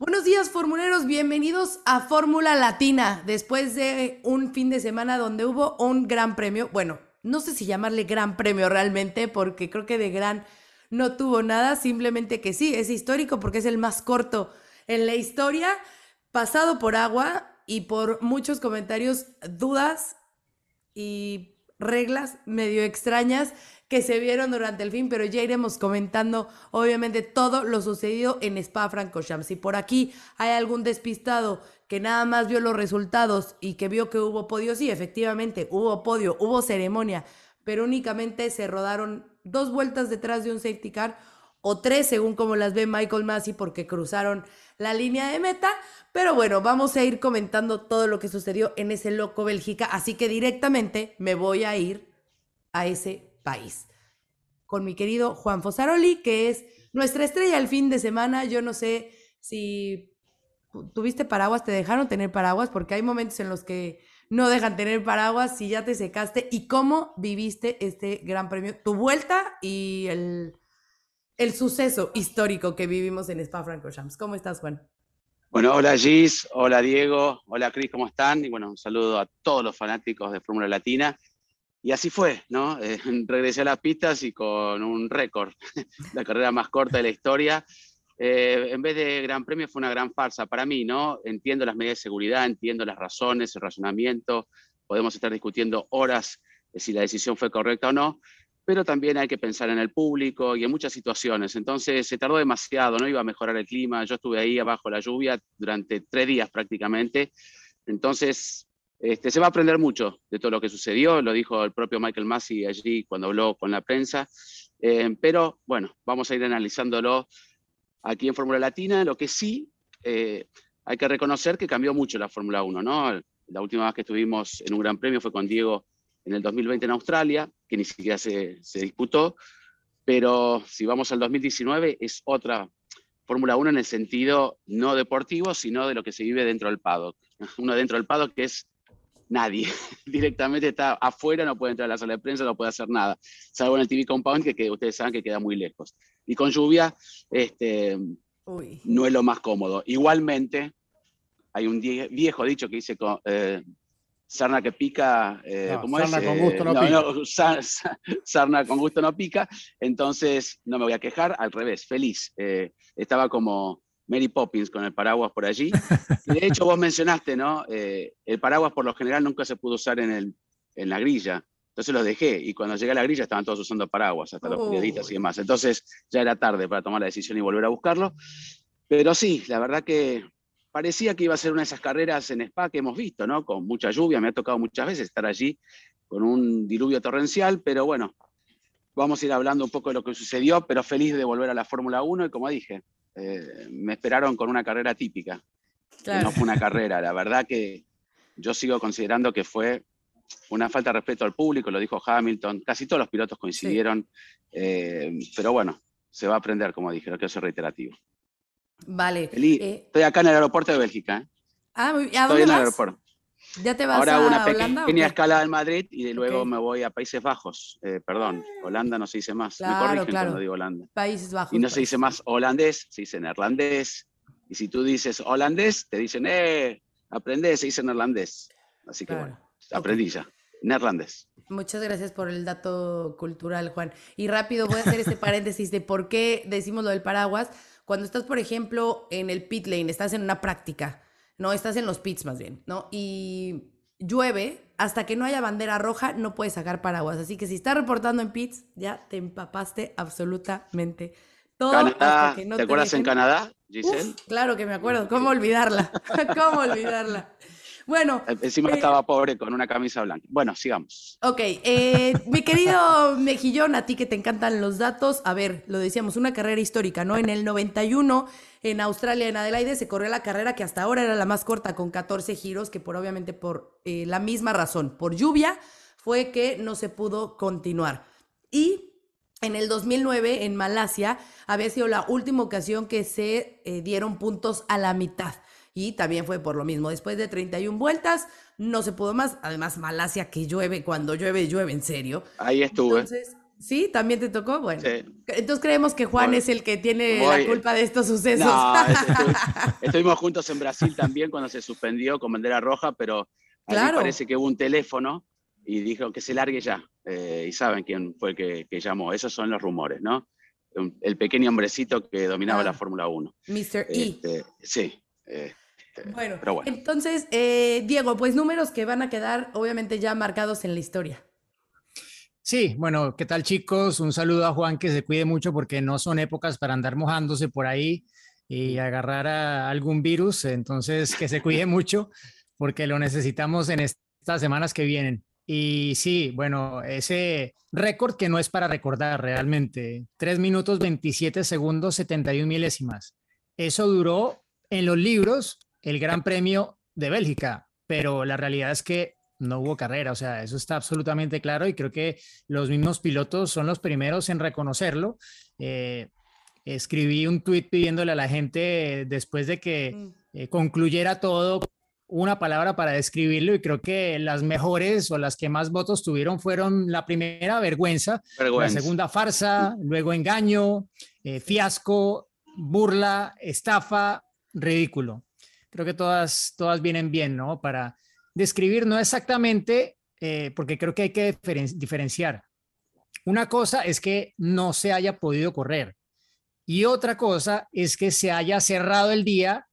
Buenos días, formuleros. Bienvenidos a Fórmula Latina. Después de un fin de semana donde hubo un gran premio. Bueno, no sé si llamarle gran premio realmente, porque creo que de gran no tuvo nada. Simplemente que sí, es histórico porque es el más corto en la historia, pasado por agua y por muchos comentarios, dudas y reglas medio extrañas que se vieron durante el fin, pero ya iremos comentando obviamente todo lo sucedido en Spa Francorchamps. Si por aquí hay algún despistado que nada más vio los resultados y que vio que hubo podio, sí, efectivamente, hubo podio, hubo ceremonia, pero únicamente se rodaron dos vueltas detrás de un safety car o tres según como las ve Michael Massey porque cruzaron la línea de meta. Pero bueno, vamos a ir comentando todo lo que sucedió en ese loco Bélgica, así que directamente me voy a ir a ese país. Con mi querido Juan Fosaroli, que es nuestra estrella el fin de semana. Yo no sé si tuviste paraguas, te dejaron tener paraguas, porque hay momentos en los que no dejan tener paraguas si ya te secaste. ¿Y cómo viviste este gran premio? Tu vuelta y el, el suceso histórico que vivimos en Spa Francorchamps. ¿Cómo estás, Juan? Bueno, hola Gis, hola Diego, hola Cris, ¿cómo están? Y bueno, un saludo a todos los fanáticos de Fórmula Latina. Y así fue, ¿no? Eh, regresé a las pistas y con un récord, la carrera más corta de la historia. Eh, en vez de gran premio fue una gran farsa para mí, ¿no? Entiendo las medidas de seguridad, entiendo las razones, el razonamiento, podemos estar discutiendo horas de si la decisión fue correcta o no, pero también hay que pensar en el público y en muchas situaciones. Entonces se tardó demasiado, no iba a mejorar el clima, yo estuve ahí abajo la lluvia durante tres días prácticamente, entonces este, se va a aprender mucho de todo lo que sucedió, lo dijo el propio Michael Massey allí cuando habló con la prensa, eh, pero bueno, vamos a ir analizándolo aquí en Fórmula Latina. Lo que sí, eh, hay que reconocer que cambió mucho la Fórmula 1, ¿no? La última vez que estuvimos en un gran premio fue con Diego en el 2020 en Australia, que ni siquiera se, disputó, pero si vamos al 2019 es otra Fórmula 1 en el sentido no deportivo, sino de lo que se vive dentro del paddock. Uno dentro del paddock que es nadie. Directamente está afuera, no puede entrar a la sala de prensa, no puede hacer nada. Salvo en el TV Compound, que, ustedes saben que queda muy lejos. Y con lluvia, este, no es lo más cómodo. Igualmente, hay un viejo dicho que dice eh, sarna que pica, eh, ¿cómo sarna es? con gusto no, pica. sarna con gusto no pica, entonces no me voy a quejar, al revés, feliz. Eh, estaba como Mary Poppins con el paraguas por allí. Y de hecho vos mencionaste, ¿no? Eh, el paraguas por lo general nunca se pudo usar en, el, en la grilla. Entonces los dejé y cuando llegué a la grilla estaban todos usando paraguas, hasta los periodistas y demás. Entonces ya era tarde para tomar la decisión y volver a buscarlo. Pero sí, la verdad que parecía que iba a ser una de esas carreras en Spa que hemos visto, ¿no? Con mucha lluvia, me ha tocado muchas veces estar allí con un diluvio torrencial, pero bueno, vamos a ir hablando un poco de lo que sucedió, pero feliz de volver a la Fórmula 1 y como dije, eh, me esperaron con una carrera típica. No fue una carrera. La verdad que yo sigo considerando que fue una falta de respeto al público, lo dijo Hamilton, casi todos los pilotos coincidieron, eh, pero bueno, se va a aprender, como dije, no quiero ser reiterativo. Vale. Eh, estoy acá en el aeropuerto de Bélgica. Ah, ¿a dónde estoy en el aeropuerto. ¿Ya te vas Ahora a una Holanda, pequeña escala en Madrid y luego me voy a Países Bajos. Eh, perdón, Holanda no se dice más. Claro, me corrigen claro. cuando digo Holanda. Países Bajos. Y no se dice más holandés, se dice neerlandés. Y si tú dices holandés, te dicen, eh, aprendés, se dice neerlandés. Así que Claro. bueno, aprendí ya. Neerlandés. Muchas gracias por el dato cultural, Juan. Y rápido voy a hacer este paréntesis de por qué decimos lo del paraguas. Cuando estás, por ejemplo, en el pit lane, estás en una práctica, ¿no? Estás en los pits más bien, ¿no? Y llueve, hasta que no haya bandera roja, no puedes sacar paraguas. Así que si estás reportando en pits, ya te empapaste absolutamente todo. Canadá, no ¿Te acuerdas en Canadá, Giselle? Uf, claro que me acuerdo. ¿Cómo olvidarla? ¿Cómo olvidarla? Bueno. Encima estaba pobre con una camisa blanca. Bueno, sigamos. Ok, eh, mi querido Mejillón, a ti que te encantan los datos, a ver, lo decíamos, una carrera histórica, ¿no? En el 91, en Australia, en Adelaide, se corrió la carrera que hasta ahora era la más corta, con 14 giros, que por obviamente por eh, la misma razón, por lluvia, fue que no se pudo continuar. Y en el 2009, en Malasia, había sido la última ocasión que se eh, dieron puntos a la mitad. Y también fue por lo mismo. Después de 31 vueltas, no se pudo más. Además, Malasia que llueve, cuando llueve, llueve en serio. Ahí estuve. Entonces, ¿sí? ¿También te tocó? Bueno. Entonces creemos que Juan es el que tiene la culpa de estos sucesos. No, estuvimos juntos en Brasil también cuando se suspendió con bandera roja, pero mí parece que hubo un teléfono y dijo que se largue ya. Eh, y saben quién fue el que, llamó. Esos son los rumores, ¿no? El pequeño hombrecito que dominaba la ah, Fórmula 1. Mr. E. Este, sí. Este, bueno, pero bueno, entonces, eh, Diego, pues números que van a quedar obviamente ya marcados en la historia. Sí, bueno, ¿qué tal chicos? Un saludo a Juan, que se cuide mucho porque no son épocas para andar mojándose por ahí y agarrar a algún virus, entonces que se cuide mucho porque lo necesitamos en estas semanas que vienen. Y sí, bueno, ese récord que no es para recordar realmente, 3 minutos 27 segundos 71 milésimas. Eso duró en los libros el Gran Premio de Bélgica, pero la realidad es que no hubo carrera, o sea, eso está absolutamente claro y creo que los mismos pilotos son los primeros en reconocerlo. Eh, escribí un tuit pidiéndole a la gente después de que mm. eh, concluyera todo una palabra para describirlo y creo que las mejores o las que más votos tuvieron fueron la primera vergüenza, la segunda farsa, luego engaño, eh, fiasco, burla, estafa, ridículo. Creo que todas, todas vienen bien, ¿no? Para describir, no exactamente, eh, porque creo que hay que diferenciar. Una cosa es que no se haya podido correr y otra cosa es que se haya cerrado el día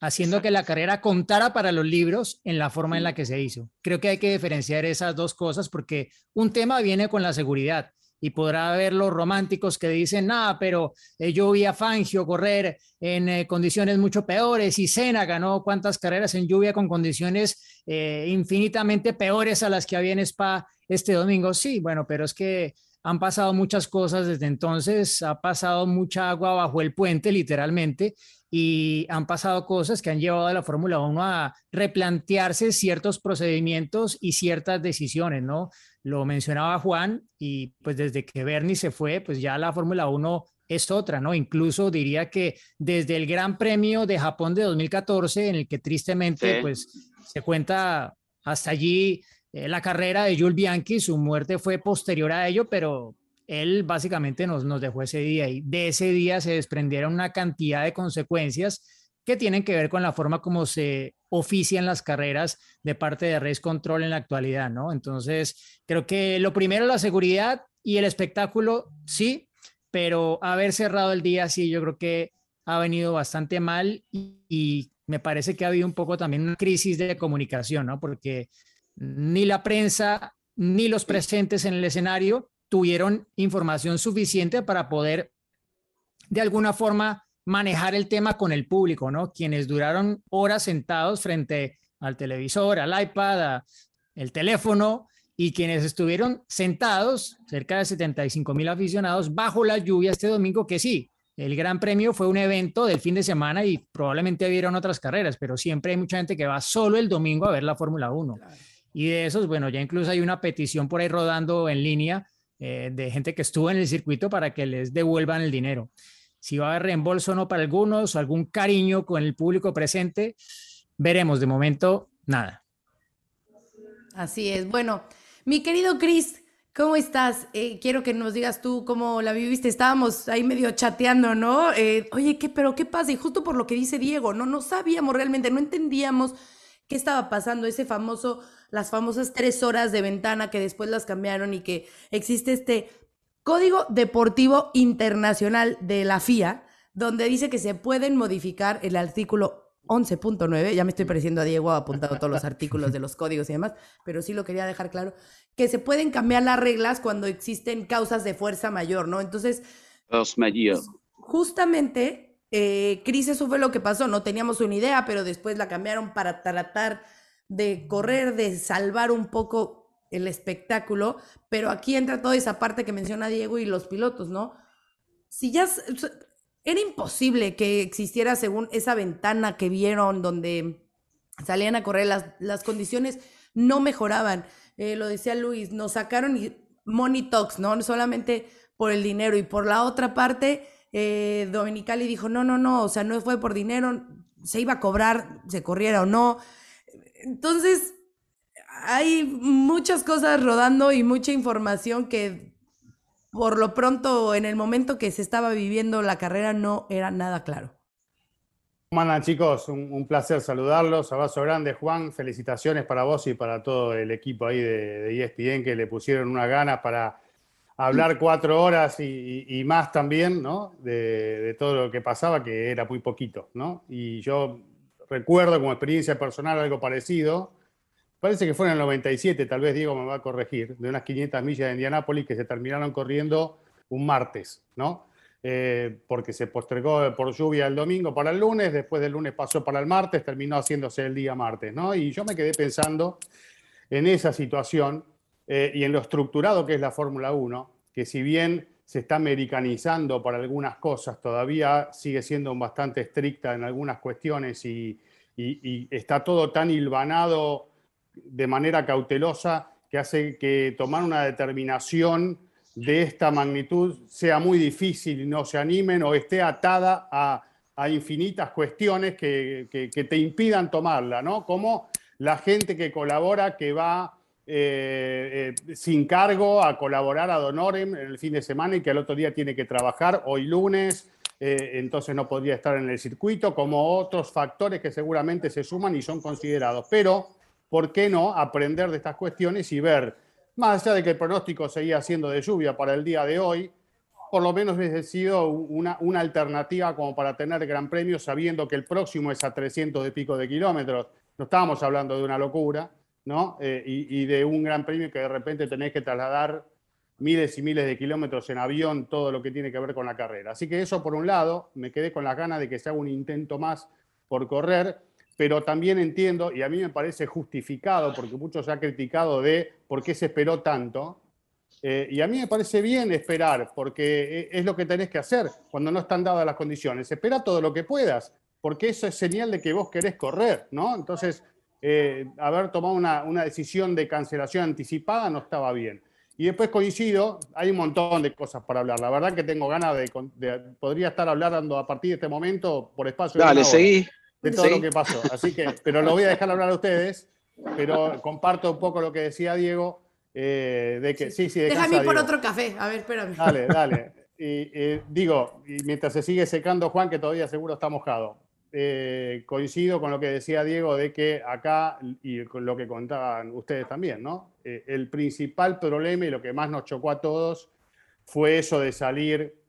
haciendo que la carrera contara para los libros en la forma en la que se hizo. Creo que hay que diferenciar esas dos cosas porque un tema viene con la seguridad y podrá haber los románticos que dicen, nada, pero eh, yo vi a Fangio correr en eh, condiciones mucho peores y Senna ganó cuántas carreras en lluvia con condiciones eh, infinitamente peores a las que había en Spa este domingo. Sí, bueno, pero es que han pasado muchas cosas desde entonces, ha pasado mucha agua bajo el puente, literalmente, y han pasado cosas que han llevado a la Fórmula 1 a replantearse ciertos procedimientos y ciertas decisiones, ¿no? Lo mencionaba Juan y pues desde que Bernie se fue, pues ya la Fórmula 1 es otra, ¿no? Incluso diría que desde el Gran Premio de Japón de 2014, en el que tristemente pues se cuenta hasta allí eh, la carrera de Jules Bianchi, su muerte fue posterior a ello, pero él básicamente nos, nos dejó ese día y de ese día se desprendieron una cantidad de consecuencias que tienen que ver con la forma como se ofician las carreras de parte de Race Control en la actualidad, ¿no? Entonces, creo que lo primero, la seguridad y el espectáculo, sí, pero haber cerrado el día, sí, yo creo que ha venido bastante mal y, y me parece que ha habido un poco también una crisis de comunicación, ¿no? Porque ni la prensa ni los presentes en el escenario tuvieron información suficiente para poder de alguna forma manejar el tema con el público, ¿no? Quienes duraron horas sentados frente al televisor, al iPad, al teléfono, y quienes estuvieron sentados, cerca de 75 mil aficionados, bajo la lluvia este domingo, que sí, el Gran Premio fue un evento del fin de semana y probablemente vieron otras carreras, pero siempre hay mucha gente que va solo el domingo a ver la Fórmula 1. Y de esos, bueno, ya incluso hay una petición por ahí rodando en línea eh, de gente que estuvo en el circuito para que les devuelvan el dinero. Si va a haber reembolso o no para algunos, algún cariño con el público presente, veremos. De momento, nada. Así es. Bueno, mi querido Chris, ¿Cómo estás? Eh, quiero que nos digas tú cómo la viviste. Estábamos ahí medio chateando, ¿no? Eh, oye, ¿qué, pero qué pasa? Y justo por lo que dice Diego, ¿no? No sabíamos realmente, no entendíamos qué estaba pasando, ese famoso las famosas tres horas de ventana que después las cambiaron y que existe este Código Deportivo Internacional de la FIA, donde dice que se pueden modificar el artículo 11.9, ya me estoy pareciendo a Diego, ha apuntado todos los artículos de los códigos y demás, pero sí lo quería dejar claro, que se pueden cambiar las reglas cuando existen causas de fuerza mayor, ¿no? Entonces, pues, justamente, eh, Cris, eso fue lo que pasó, no teníamos una idea, pero después la cambiaron para tratar de correr, de salvar un poco el espectáculo, pero aquí entra toda esa parte que menciona Diego y los pilotos, ¿no? Si ya era imposible que existiera según esa ventana que vieron donde salían a correr, las, las condiciones no mejoraban. Eh, lo decía Luis, nos sacaron money talks, ¿no? Solamente por el dinero. Y por la otra parte, eh, Dominicali dijo, no, no, no, o sea, no fue por dinero, se iba a cobrar, se corriera o no. Entonces, hay muchas cosas rodando y mucha información que por lo pronto en el momento que se estaba viviendo la carrera no era nada claro. ¿Cómo chicos? Un, placer saludarlos. Abrazo grande, Juan. Felicitaciones para vos y para todo el equipo ahí de, ESPN que le pusieron una gana para hablar cuatro horas y, más también, ¿no? De, todo lo que pasaba, que era muy poquito, ¿no? Y yo recuerdo como experiencia personal algo parecido. Parece que fue en el 97, tal vez Diego me va a corregir, de unas 500 millas de Indianápolis que se terminaron corriendo un martes, ¿no? Eh, porque se postergó por lluvia el domingo para el lunes, después del lunes pasó para el martes, terminó haciéndose el día martes, ¿no? Y yo me quedé pensando en esa situación eh, y en lo estructurado que es la Fórmula 1, que si bien se está americanizando para algunas cosas, todavía sigue siendo bastante estricta en algunas cuestiones y, y está todo tan hilvanado de manera cautelosa que hace que tomar una determinación de esta magnitud sea muy difícil y no se animen o esté atada a, infinitas cuestiones que, te impidan tomarla, ¿no? Como la gente que colabora, que va eh, eh, sin cargo a colaborar a Donorem en el fin de semana y que al otro día tiene que trabajar hoy lunes, eh, entonces no podría estar en el circuito, como otros factores que seguramente se suman y son considerados. Pero, ¿por qué no aprender de estas cuestiones y ver más allá de que el pronóstico seguía siendo de lluvia para el día de hoy, por lo menos hubiese sido una, alternativa como para tener Gran Premio sabiendo que el próximo es a 300 de pico de kilómetros. No estábamos hablando de una locura, ¿no? Eh, y, de un Gran Premio que de repente tenés que trasladar miles y miles de kilómetros en avión, todo lo que tiene que ver con la carrera. Así que eso por un lado, me quedé con la ganas de que se haga un intento más por correr pero también entiendo, y a mí me parece justificado, porque muchos se ha criticado de por qué se esperó tanto, eh, y a mí me parece bien esperar, porque e, es lo que tenés que hacer cuando no están dadas las condiciones. Espera todo lo que puedas, porque eso es señal de que vos querés correr, ¿no? Entonces, eh, haber tomado una, decisión de cancelación anticipada no estaba bien. Y después coincido, hay un montón de cosas para hablar. La verdad que tengo ganas de, podría estar hablando a partir de este momento por espacio. Dale, seguí de todo lo que pasó. Así que, pero lo voy a dejar hablar a ustedes, pero comparto un poco lo que decía Diego, eh, de que sí, sí, Déjame ir por otro café, a ver, espérame. Dale, dale. Y, digo, y mientras se sigue secando Juan, que todavía seguro está mojado, eh, coincido con lo que decía Diego de que acá, y con lo que contaban ustedes también, ¿no? Eh, el principal problema y lo que más nos chocó a todos fue eso de salir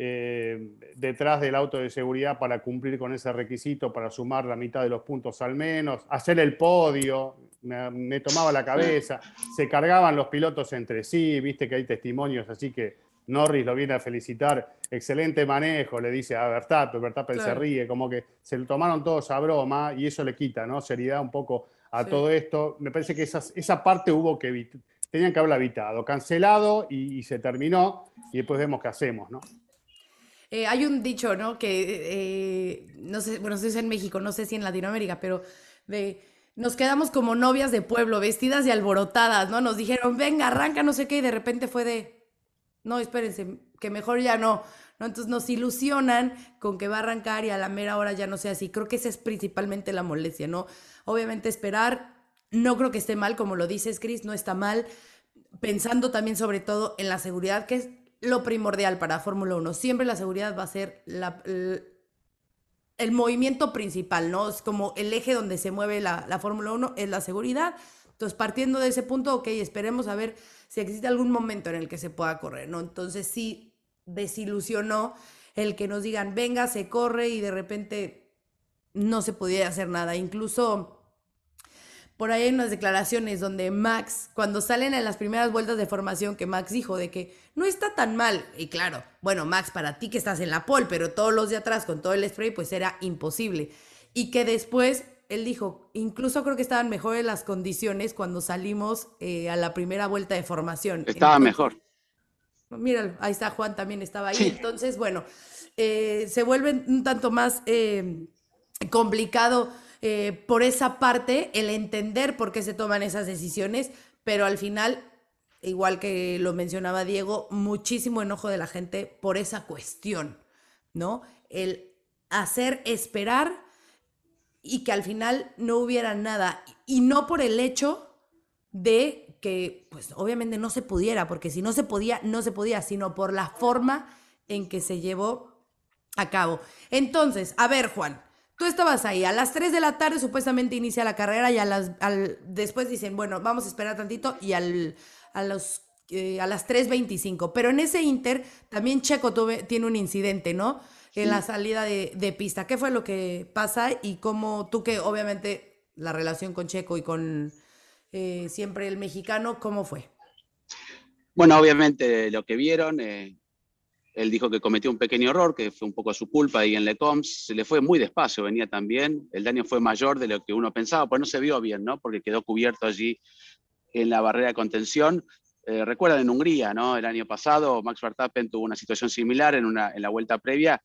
eh, detrás del auto de seguridad para cumplir con ese requisito, para sumar la mitad de los puntos al menos, hacer el podio, me, tomaba la cabeza, se cargaban los pilotos entre sí, viste que hay testimonios, así que Norris lo viene a felicitar, excelente manejo, le dice a Verstappen, Verstappen se ríe, como que se lo tomaron todos a broma y eso le quita, ¿no? Seriedad un poco a todo esto. Me parece que esa parte hubo que tenían que haberla evitado, cancelado y, y se terminó y después vemos qué hacemos, ¿no? Eh, hay un dicho, ¿no? Que eh, no sé, bueno, si es en México, no sé si en Latinoamérica, pero de nos quedamos como novias de pueblo, vestidas y alborotadas, ¿no? Nos dijeron, venga, arranca, no sé qué, y de repente fue de, no, espérense, que mejor ya no, ¿no? Entonces nos ilusionan con que va a arrancar y a la mera hora ya no sea así. Creo que esa es principalmente la molestia, ¿no? Obviamente esperar, no creo que esté mal, como lo dices, Chris, no está mal, pensando también sobre todo en la seguridad, que es lo primordial para Fórmula 1. Siempre la seguridad va a ser el, movimiento principal, ¿no? Es como el eje donde se mueve la, la Fórmula 1, es la seguridad. Entonces, partiendo de ese punto, ok, esperemos a ver si existe algún momento en el que se pueda correr, ¿no? Entonces, sí desilusionó el que nos digan, venga, se corre y de repente no se podía hacer nada. Incluso por ahí hay unas declaraciones donde Max, cuando salen en las primeras vueltas de formación, que Max dijo de que no está tan mal. Y claro, bueno, Max, para ti que estás en la pole, pero todos los de atrás con todo el spray, pues era imposible. Y que después él dijo, incluso creo que estaban mejores las condiciones cuando salimos eh, a la primera vuelta de formación. Estaba mejor. Mira, ahí está Juan, también estaba ahí. Entonces, bueno, eh, se vuelve un tanto más eh, complicado por esa parte el entender por qué se toman esas decisiones, pero al final, igual que lo mencionaba Diego, muchísimo enojo de la gente por esa cuestión, ¿no? El hacer esperar y que al final no hubiera nada. Y no por el hecho de que, pues obviamente no se pudiera, porque si no se podía, no se podía, sino por la forma en que se llevó a cabo. Entonces, a ver, Juan, tú estabas ahí, a las 3 de la tarde supuestamente inicia la carrera y a las, al, después dicen, bueno, vamos a esperar tantito y al, a, los, eh, a las 3.25. Pero en ese inter también Checo tuve, tiene un incidente, ¿no? en la salida de, pista. ¿Qué fue lo que pasa y cómo tú que obviamente la relación con Checo y con eh, siempre el mexicano, ¿cómo fue? Bueno, obviamente lo que vieron, eh, él dijo que cometió un pequeño error, que fue un poco su culpa y en Lecoms se le fue muy despacio, venía también, el daño fue mayor de lo que uno pensaba, pues no se vio bien, ¿no? Porque quedó cubierto allí en la barrera de contención. Eh, recuerdan en Hungría, ¿no? El año pasado Max Verstappen tuvo una situación similar en, la vuelta previa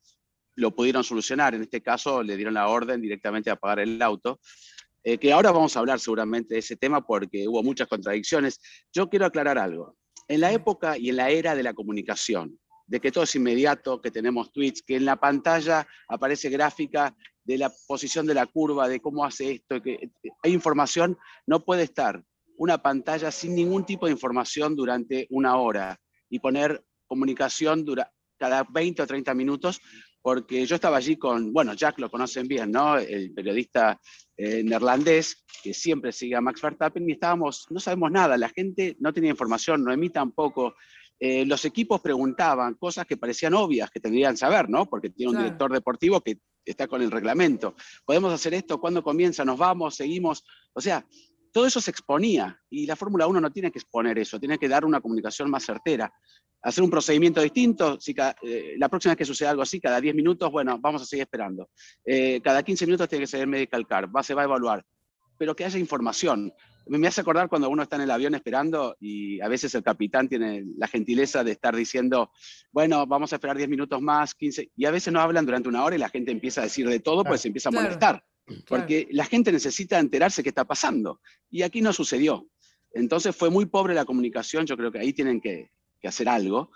lo pudieron solucionar. En este caso le dieron la orden directamente a apagar el auto. Eh, que ahora vamos a hablar seguramente de ese tema porque hubo muchas contradicciones. Yo quiero aclarar algo. En la época y en la era de la comunicación, de que todo es inmediato, que tenemos tweets, que en la pantalla aparece gráfica de la posición de la curva, de cómo hace esto, que hay información, no puede estar una pantalla sin ningún tipo de información durante una hora y poner comunicación cada 20 o 30 minutos porque yo estaba allí con, bueno, Jack lo conocen bien, ¿no? El periodista eh, neerlandés que siempre sigue a Max Verstappen y estábamos, no sabemos nada, la gente no tenía información, Noemí tampoco. Eh, los equipos preguntaban cosas que parecían obvias, que tendrían saber, ¿no? Porque tiene un director deportivo que está con el reglamento. ¿Podemos hacer esto? ¿Cuándo comienza? ¿Nos vamos? ¿Seguimos? O sea, todo eso se exponía y la Fórmula 1 no tiene que exponer eso, tiene que dar una comunicación más certera. Hacer un procedimiento distinto, si eh, la próxima vez que suceda algo así, cada 10 minutos, bueno, vamos a seguir esperando. Eh, cada 15 minutos tiene que ser medical car, va, se va a evaluar, pero que haya información. Me hace acordar cuando uno está en el avión esperando y a veces el capitán tiene la gentileza de estar diciendo, bueno, vamos a esperar 10 minutos más, 15, y a veces no hablan durante una hora y la gente empieza a decir de todo, pues se empieza a molestar porque la gente necesita enterarse qué está pasando. Y aquí no sucedió. Entonces fue muy pobre la comunicación, yo creo que ahí tienen que, hacer algo.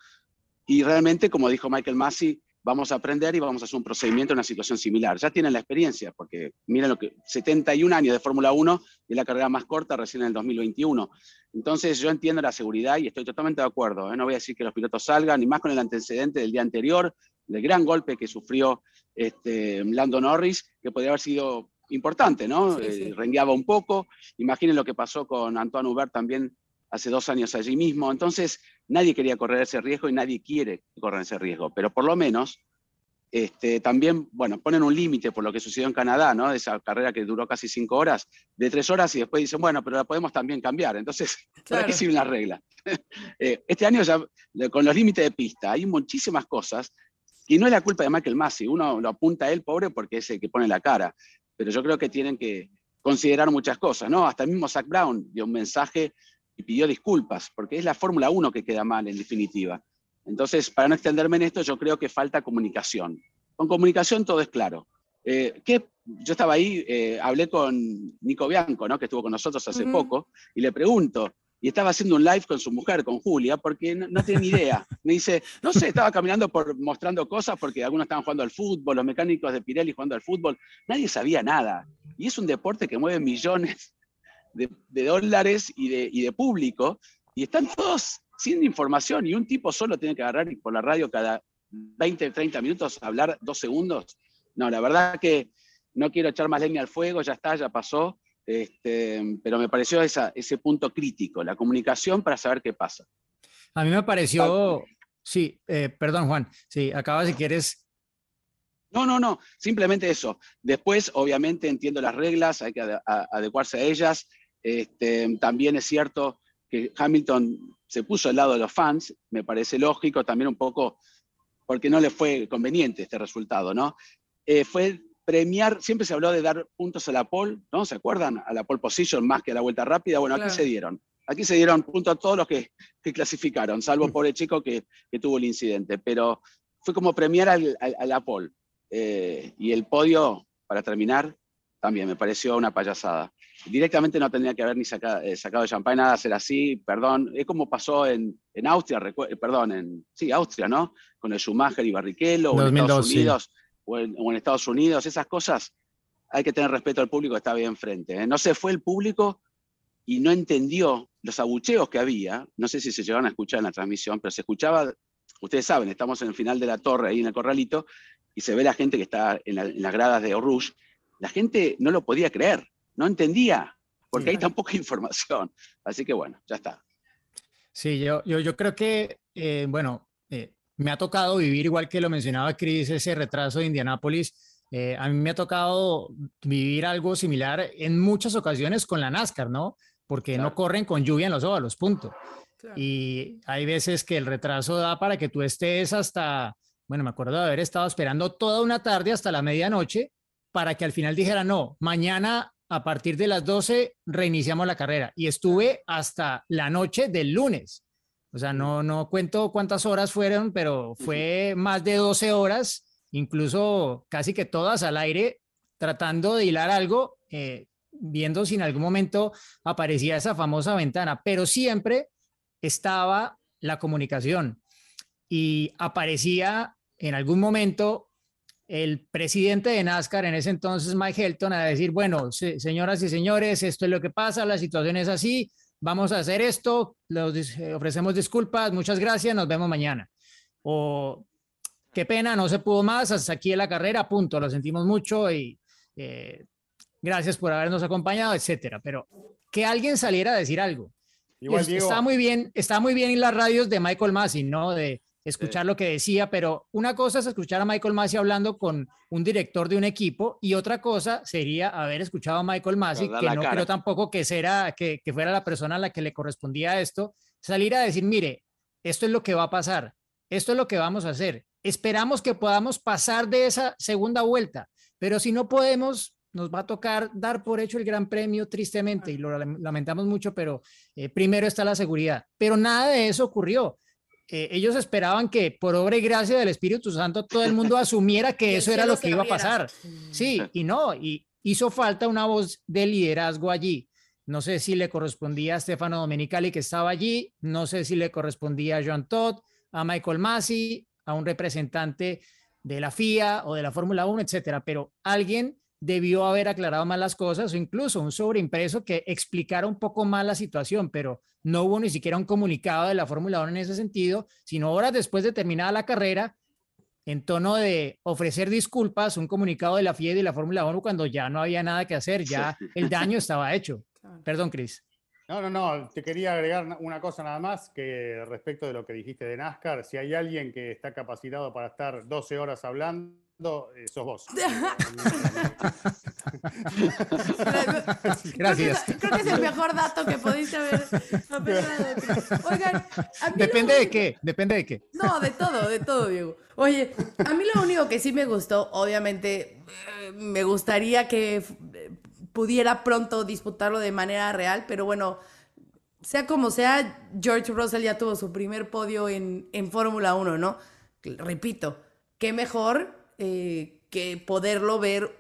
Y realmente, como dijo Michael Massey, vamos a aprender y vamos a hacer un procedimiento en una situación similar. Ya tienen la experiencia, porque miren lo que, 71 años de Fórmula 1 y la carrera más corta recién en el 2021. Entonces yo entiendo la seguridad y estoy totalmente de acuerdo. ¿eh? No voy a decir que los pilotos salgan, ni más con el antecedente del día anterior, del gran golpe que sufrió este, Lando Norris, que podría haber sido importante, ¿no? Sí, eh, un poco. Imaginen lo que pasó con Antoine Hubert también hace dos años allí mismo. Entonces, nadie quería correr ese riesgo y nadie quiere correr ese riesgo. Pero por lo menos, este, también, bueno, ponen un límite por lo que sucedió en Canadá, ¿no? Esa carrera que duró casi cinco horas, de tres horas y después dicen, bueno, pero la podemos también cambiar. Entonces, ¿para qué sirve la regla? Eh, este año ya, con los límites de pista, hay muchísimas cosas y no es la culpa de Michael Massey, uno lo apunta a él, pobre, porque es el que pone la cara. Pero yo creo que tienen que considerar muchas cosas, ¿no? Hasta el mismo Zach Brown dio un mensaje y pidió disculpas, porque es la Fórmula 1 que queda mal, en definitiva. Entonces, para no extenderme en esto, yo creo que falta comunicación. Con comunicación todo es claro. Eh, yo estaba ahí, eh, hablé con Nico Bianco, ¿no? que estuvo con nosotros hace poco, y le pregunto, y estaba haciendo un live con su mujer, con Julia, porque no, tiene ni idea. Me dice, no sé, estaba caminando por, mostrando cosas porque algunos estaban jugando al fútbol, los mecánicos de Pirelli jugando al fútbol. Nadie sabía nada. Y es un deporte que mueve millones de, dólares y de, y de, público, y están todos sin información, y un tipo solo tiene que agarrar y por la radio cada 20, 30 minutos hablar dos segundos. No, la verdad que no quiero echar más leña al fuego, ya está, ya pasó. Este, pero me pareció ese punto crítico, la comunicación para saber qué pasa. A mí me pareció, sí, eh, perdón Juan, sí, acabas si quieres. No, no, no, simplemente eso. Después, obviamente, entiendo las reglas, hay que adecuarse a ellas. Este, también es cierto que Hamilton se puso al lado de los fans, me parece lógico, también un poco porque no le fue conveniente este resultado, ¿no? Eh, fue premiar, siempre se habló de dar puntos a la pole, ¿no? ¿Se acuerdan? A la pole position más que a la vuelta rápida. Bueno, aquí se dieron. Aquí se dieron puntos a todos los que, clasificaron, salvo por el chico que, tuvo el incidente. Pero fue como premiar a la pole. Eh, y el podio, para terminar, también me pareció una payasada. Directamente no tendría que haber ni sacado, eh, sacado de champán, nada, ser así, perdón. Es como pasó en, en Austria, eh, perdón, en, sí, Austria, ¿no? Con el Schumacher y Barrichello, o en Estados Unidos, o, en, Estados Unidos, esas cosas hay que tener respeto al público que está bien enfrente. No se fue el público y no entendió los abucheos que había, no sé si se llegaron a escuchar en la transmisión, pero se escuchaba, ustedes saben, estamos en el final de la torre, ahí en el corralito, y se ve la gente que está en, las gradas de Oruge, la gente no lo podía creer, no entendía, porque hay tan poca información. Así que bueno, ya está. Sí, yo, yo, yo creo que, eh, bueno, eh, me ha tocado vivir, igual que lo mencionaba Chris, ese retraso de Indianápolis. Eh, a mí me ha tocado vivir algo similar en muchas ocasiones con la NASCAR, ¿no? porque no corren con lluvia en los óvalos, punto. Y hay veces que el retraso da para que tú estés hasta, bueno, me acuerdo de haber estado esperando toda una tarde hasta la medianoche para que al final dijera, no, mañana a partir de las 12 reiniciamos la carrera. Y estuve hasta la noche del lunes. O sea, no, no cuento cuántas horas fueron, pero fue más de 12 horas, incluso casi que todas al aire, tratando de hilar algo. Eh, viendo si en algún momento aparecía esa famosa ventana, pero siempre estaba la comunicación y aparecía en algún momento el presidente de NASCAR en ese entonces, Mike Helton, a decir, bueno, señoras y señores, esto es lo que pasa, la situación es así, vamos a hacer esto, les eh, ofrecemos disculpas, muchas gracias, nos vemos mañana. O qué pena, no se pudo más, hasta aquí en la carrera, punto, lo sentimos mucho y eh, gracias por habernos acompañado, etcétera. Pero que alguien saliera a decir algo. está muy bien, está muy bien en las radios de Michael Massey, ¿no? De escuchar lo que decía, pero una cosa es escuchar a Michael Massey hablando con un director de un equipo y otra cosa sería haber escuchado a Michael Massey, que no creo tampoco que, será, que, que fuera la persona a la que le correspondía esto, salir a decir, mire, esto es lo que va a pasar, esto es lo que vamos a hacer. Esperamos que podamos pasar de esa segunda vuelta, pero si no podemos, nos va a tocar dar por hecho el Gran Premio, tristemente, y lo lamentamos mucho, pero eh, primero está la seguridad. Pero nada de eso ocurrió. Eh, ellos esperaban que por obra y gracia del Espíritu Santo todo el mundo asumiera que eso era lo que iba a pasar. Sí, y no, y hizo falta una voz de liderazgo allí. No sé si le correspondía a Stefano Domenicali, que estaba allí, no sé si le correspondía a Joan Todd, a Michael Massey, a un representante de la FIA o de la Fórmula 1, etcétera, pero alguien debió haber aclarado más las cosas o incluso un sobreimpreso que explicara un poco más la situación, pero no hubo ni siquiera un comunicado de la Fórmula 1 en ese sentido, sino horas después de terminada la carrera, en tono de ofrecer disculpas, un comunicado de la FIA y de la Fórmula 1 cuando ya no había nada que hacer, ya el daño estaba hecho. Perdón, Cris. No, no, no, te quería agregar una cosa nada más que respecto de lo que dijiste de NASCAR, si hay alguien que está capacitado para estar 12 horas hablando, eh, sos vos. Gracias. Creo que, es el mejor dato que pudiste haber Oigan, depende de qué, depende de qué. No, de todo, de todo, Diego. Oye, a mí lo único que sí me gustó, obviamente, eh, me gustaría que pudiera pronto disputarlo de manera real, pero bueno, sea como sea, George Russell ya tuvo su primer podio en, en Fórmula 1, ¿no? Repito, qué mejor eh, que poderlo ver,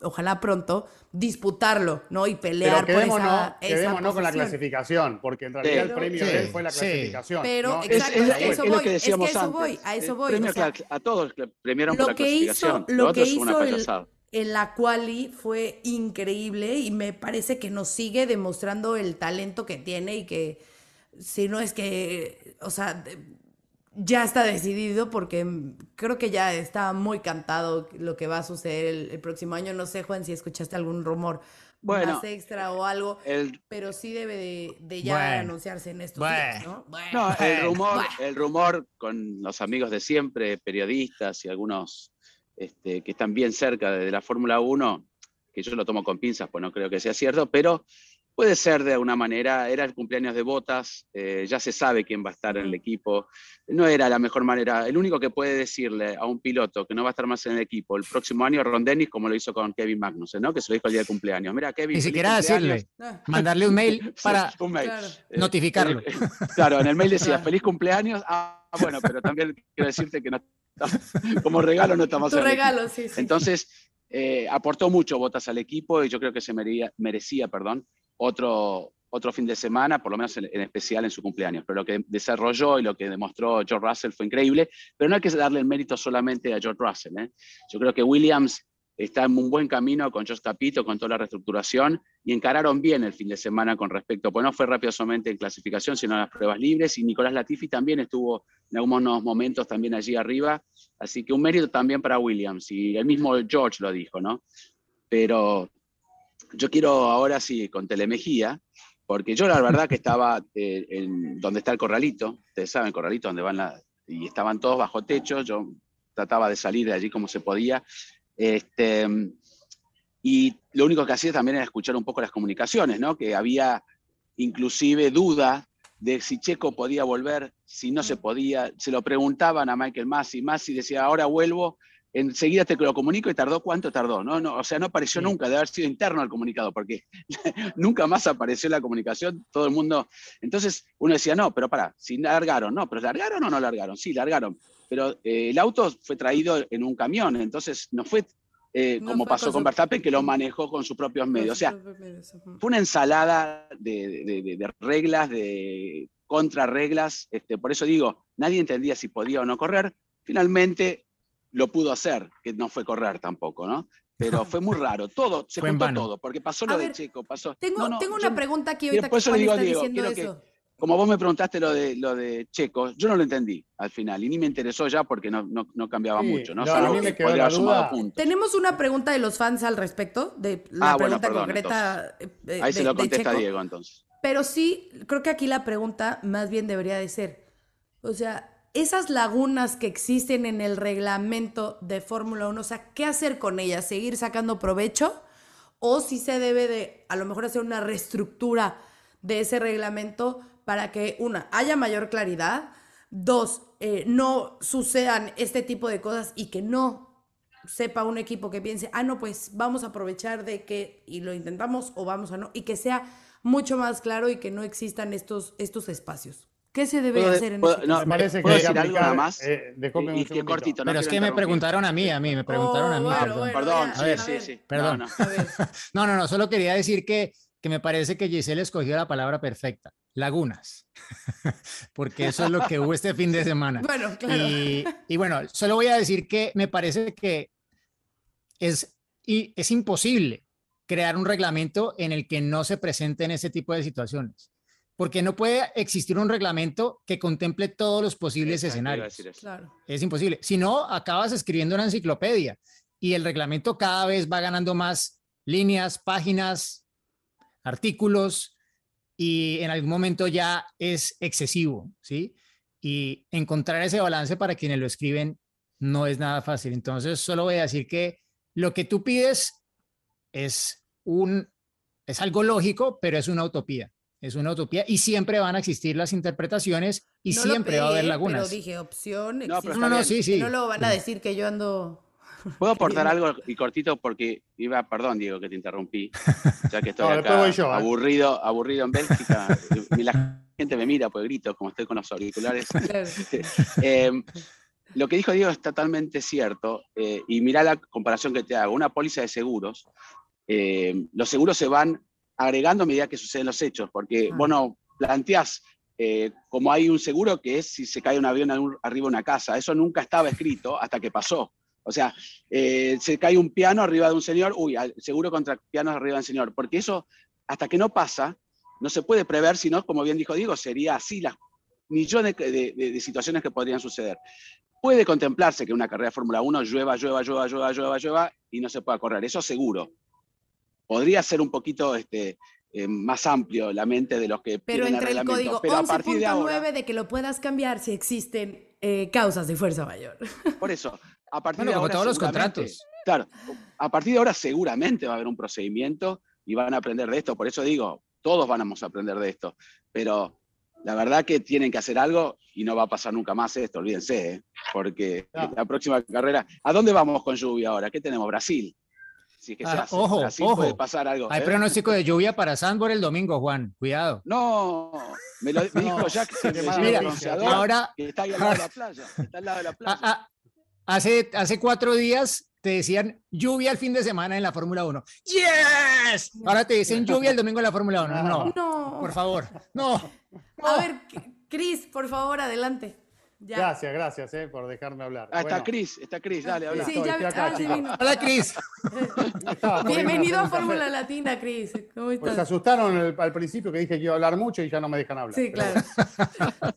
ojalá pronto, disputarlo, ¿no? Y pelear por esa, quedémonos con la clasificación, porque en realidad el premio de él fue la clasificación. Pero, exacto, es, a eso voy, que decíamos es que a eso voy, a eso voy. a todos premiaron lo por la que clasificación. Hizo, lo, que hizo el, en la quali fue increíble y me parece que nos sigue demostrando el talento que tiene y que si no es que, o sea, ya está decidido porque creo que ya está muy cantado lo que va a suceder el, próximo año. No sé, Juan, si escuchaste algún rumor más extra o algo, pero sí debe de, ya anunciarse en estos días, ¿no? no el rumor, el rumor con los amigos de siempre, periodistas y algunos este, que están bien cerca de, la Fórmula 1, que yo lo tomo con pinzas, pues no creo que sea cierto, pero Puede ser de alguna manera, era el cumpleaños de Botas, eh, ya se sabe quién va a estar en el equipo. No era la mejor manera. El único que puede decirle a un piloto que no va a estar más en el equipo el próximo año es Ron Dennis, como lo hizo con Kevin Magnussen, ¿no? que se lo dijo el día de cumpleaños. Mira, Kevin. Ni siquiera decirle, mandarle un mail para un mail. claro. Eh, notificarlo. eh, claro, en el mail decía, feliz cumpleaños. Ah, bueno, pero también quiero decirte que no, como regalo no estamos Tu en el equipo. regalo, sí, sí. Entonces, eh, aportó mucho Botas al equipo y yo creo que se merecía, merecía perdón, otro, otro fin de semana, por lo menos en, especial en su cumpleaños. Pero lo que desarrolló y lo que demostró George Russell fue increíble, pero no hay que darle el mérito solamente a George Russell. ¿eh? Yo creo que Williams está en un buen camino con Josh Capito, con toda la reestructuración, y encararon bien el fin de semana con respecto, pues no fue rápido solamente en clasificación, sino en las pruebas libres, y Nicolás Latifi también estuvo en algunos momentos también allí arriba, así que un mérito también para Williams, y el mismo George lo dijo, ¿no? Pero yo quiero ahora sí con Telemejía, porque yo la verdad que estaba eh, en donde está el corralito, ustedes saben, corralito donde van la, y estaban todos bajo techo, yo trataba de salir de allí como se podía, este, y lo único que hacía también era escuchar un poco las comunicaciones, ¿no? Que había inclusive duda de si Checo podía volver, si no se podía, se lo preguntaban a Michael Masi, Masi decía, ahora vuelvo, enseguida te lo comunico y tardó cuánto tardó, ¿no? no o sea, no apareció Sí. nunca, de haber sido interno el comunicado, porque nunca más apareció la comunicación, todo el mundo. Entonces uno decía, no, pero para, si largaron, no, pero largaron o no largaron, sí, largaron, pero eh, el auto fue traído en un camión, entonces no fue eh, No como pasó con Verstappen, que lo manejó con sus propios medios. O sea, fue una ensalada de, de- de- de reglas, de contrarreglas. Este, por eso digo, nadie entendía si podía o no correr. Finalmente lo pudo hacer, que no fue correr tampoco, ¿no? Pero fue muy raro. Todo, se Fue juntó todo, porque pasó A lo de ver, Checo, pasó. Tengo, No, no, tengo yo- una pregunta aquí ahorita que yo digo a está Diego, diciendo quiero que- eso. Como vos me preguntaste lo de, lo de Checo, yo no lo entendí al final, y ni me interesó ya porque no, no, no cambiaba Sí, mucho, ¿no? no, Salvo que podría haber sumado puntos. Tenemos una pregunta de los fans al respecto, de la Ah, bueno, pregunta perdón, concreta. eh, de- Ahí se lo contesta. Diego entonces. Pero sí, creo que aquí la pregunta más bien debería de ser, o sea, esas lagunas que existen en el reglamento de Fórmula 1, o sea, ¿qué hacer con ellas? ¿Seguir sacando provecho? ¿O si se debe de a lo mejor hacer una reestructura de ese reglamento para que, una, haya mayor claridad, dos, eh, no sucedan este tipo de cosas y que no sepa un equipo que piense, ah, no, pues vamos a aprovechar de que y lo intentamos o vamos a no, y que sea mucho más claro y que no existan estos, estos espacios. ¿Qué se debe ¿Puedo- hacer en puedo- este no? Me parece ¿Puedo hay que decir algo nada más? eh, disculpen Y- un y que segundito. cortito, no Pero es quiero que me preguntaron a mí, a mí, me preguntaron Oh, a mí. bueno, perdón. bueno, Perdón, sí, a ver, sí, ver. sí. Perdón. No, no. No, no, no, solo quería decir que, que me parece que Giselle escogió la palabra perfecta, lagunas, porque eso es lo que hubo este fin de semana. bueno, claro. Y, y bueno, solo voy a decir que me parece que es, y es imposible crear un reglamento en el que no se presenten ese tipo de situaciones, porque no puede existir un reglamento que contemple todos los posibles escenarios. Claro. Es imposible. Si no, acabas escribiendo una enciclopedia y el reglamento cada vez va ganando más líneas, páginas, artículos y en algún momento ya es excesivo, ¿sí? Y encontrar ese balance para quienes lo escriben no es nada fácil. Entonces, solo voy a decir que lo que tú pides es un es algo lógico, pero es una utopía. Es una utopía y siempre van a existir las interpretaciones y No lo siempre va a haber lagunas. Pero dije opción. No, pero existe. No, no, sí, sí. No luego van a decir que yo ando. ¿Puedo aportar algo y cortito? Porque iba, perdón, Diego, que te interrumpí, ya que estoy acá yo, ¿eh? aburrido, aburrido en Bélgica. y la gente me mira, pues grito, como estoy con los auriculares. Claro. Eh, lo que dijo Diego es totalmente cierto. eh, y mirá la comparación que te hago. Una póliza de seguros, eh, los seguros se van agregando a medida que suceden los hechos, porque Ah. vos no planteás eh, como hay un seguro que es si se cae un avión arriba de una casa. Eso nunca estaba escrito hasta que pasó. O sea, eh, se cae un piano arriba de un señor, uy, seguro contra pianos arriba de un señor, porque eso, hasta que no pasa, no se puede prever, sino, como bien dijo Diego, sería así las millones de, de- de situaciones que podrían suceder. Puede contemplarse que una carrera de Fórmula 1 llueva, llueva, llueva, llueva, llueva, llueva y no se pueda correr, eso seguro. Podría ser un poquito este, eh, más amplio la mente de los que Pero piden entre el reglamento, código pero a partir de 11.9 ahora, de que lo puedas cambiar si existen eh, causas de fuerza mayor. por eso, a partir Bueno, de como ahora todos los seguramente- contratos. Claro, a partir de ahora seguramente va a haber un procedimiento y van a aprender de esto. Por eso digo, todos vamos a aprender de esto, pero la verdad que tienen que hacer algo y no va a pasar nunca más esto, olvídense, ¿eh? porque la próxima carrera, ¿a dónde vamos con lluvia ahora? ¿Qué tenemos? Brasil. Si que ah, ojo, ojo. puede pasar algo. Hay ¿eh? pronóstico de lluvia para Sandor el domingo, Juan. Cuidado. No, me lo dijo Jack, Mira, ahora, que está ahí al lado de la playa. Está al lado de la playa. hace, hace cuatro días te decían lluvia el fin de semana en la Fórmula 1. ¡Yes! Ahora te dicen lluvia el domingo en la Fórmula 1. No, no, por favor, no. A ver, Cris, por favor, adelante. Gracias, gracias eh, por dejarme hablar. Ah, está Cris, está Cris, dale, habla. Sí, ya, ah, Hola, Cris. Bienvenido a Fórmula Latina, Cris. ¿Cómo pues estás? Pues se asustaron al principio que dije que iba a hablar mucho y ya no me dejan hablar. Sí, claro.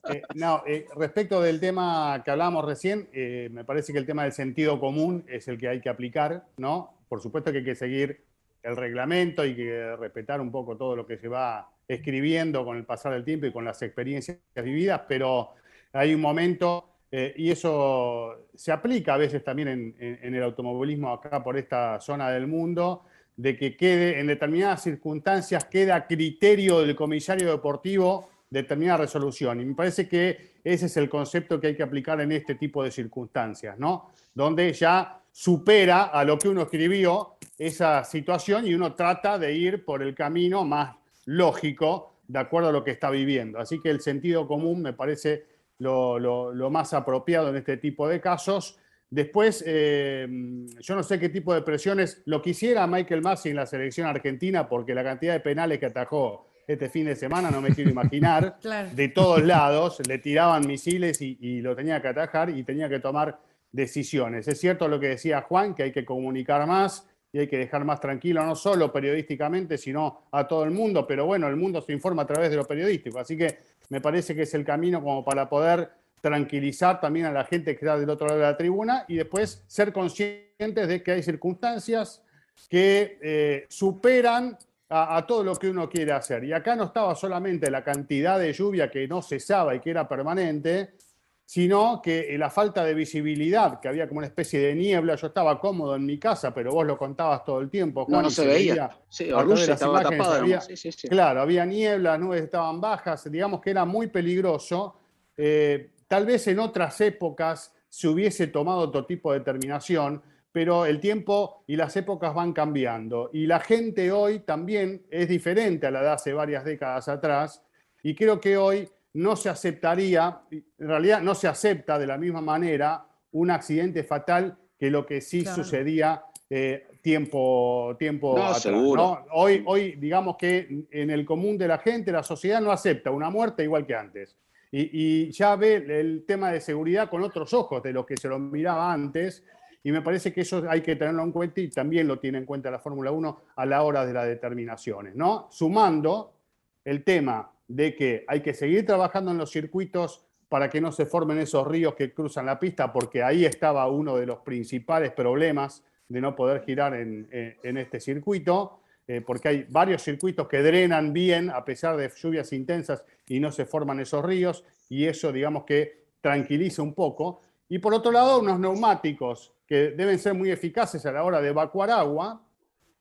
Eh, no, eh, respecto del tema que hablábamos recién, eh, me parece que el tema del sentido común es el que hay que aplicar, ¿no? Por supuesto que hay que seguir el reglamento y que respetar un poco todo lo que se va escribiendo con el pasar del tiempo y con las experiencias vividas, pero hay un momento, eh, y eso se aplica a veces también en, el automovilismo acá por esta zona del mundo, de que quede en determinadas circunstancias, queda criterio del comisario deportivo determinada resolución. Y me parece que ese es el concepto que hay que aplicar en este tipo de circunstancias, ¿no? Donde ya supera a lo que uno escribió esa situación y uno trata de ir por el camino más lógico de acuerdo a lo que está viviendo. Así que el sentido común me parece lo, más apropiado en este tipo de casos. Después, eh, yo no sé qué tipo de presiones lo quisiera Michael Masi en la selección argentina, porque la cantidad de penales que atajó este fin de semana no me quiero imaginar. De todos lados, le tiraban misiles y, y, lo tenía que atajar y tenía que tomar decisiones. Es cierto lo que decía Juan, que hay que comunicar más y hay que dejar más tranquilo, no solo periodísticamente, sino a todo el mundo, pero bueno, el mundo se informa a través de lo periodístico. Así que me parece que es el camino como para poder tranquilizar también a la gente que está del otro lado de la tribuna y después ser conscientes de que hay circunstancias que eh, superan a, todo lo que uno quiere hacer. Y acá no estaba solamente la cantidad de lluvia que no cesaba y que era permanente, sino que la falta de visibilidad, que había como una especie de niebla. Yo estaba cómodo en mi casa, pero vos lo contabas todo el tiempo. no, se, veía. Sí, estaba tapado. Claro, había niebla, las nubes estaban bajas, digamos que era muy peligroso. Eh, tal vez en otras épocas se hubiese tomado otro tipo de determinación, pero el tiempo y las épocas van cambiando. Y la gente hoy también es diferente a la de hace varias décadas atrás. Y creo que hoy no se aceptaría, en realidad no se acepta de la misma manera un accidente fatal que lo que sí sucedía eh, tiempo, tiempo atrás. Hoy, hoy, digamos que en el común de la gente, la sociedad no acepta una muerte igual que antes. Y, ya ve el tema de seguridad con otros ojos de lo que se lo miraba antes. Y me parece que eso hay que tenerlo en cuenta y también lo tiene en cuenta la Fórmula 1 a la hora de las determinaciones. ¿no? Sumando el tema de que hay que seguir trabajando en los circuitos para que no se formen esos ríos que cruzan la pista, porque ahí estaba uno de los principales problemas de no poder girar en, este circuito, eh, porque hay varios circuitos que drenan bien a pesar de lluvias intensas y no se forman esos ríos, y eso digamos que tranquiliza un poco. Y por otro lado, unos neumáticos que deben ser muy eficaces a la hora de evacuar agua,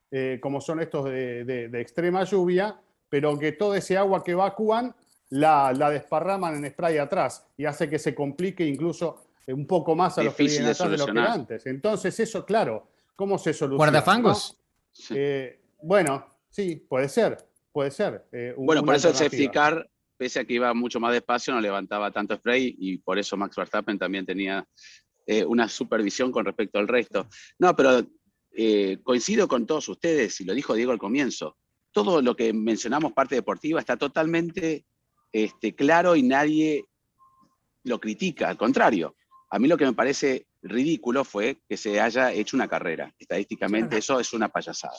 eh, como son estos de extrema lluvia, pero que todo ese agua que evacúan la, la desparraman en spray atrás y hace que se complique incluso un poco más a los que vienen de, lo que antes. Entonces, eso, claro, ¿cómo se soluciona? ¿Guardafangos? Eh, bueno, sí, puede ser, puede ser. Eh, bueno, por eso el safety car, pese a que iba mucho más despacio, no levantaba tanto spray y por eso Max Verstappen también tenía eh, una supervisión con respecto al resto. No, pero coincido con todos ustedes, y lo dijo Diego al comienzo, todo lo que mencionamos parte deportiva está totalmente este, claro y nadie lo critica, al contrario. A mí lo que me parece ridículo fue que se haya hecho una carrera. Estadísticamente eso es una payasada.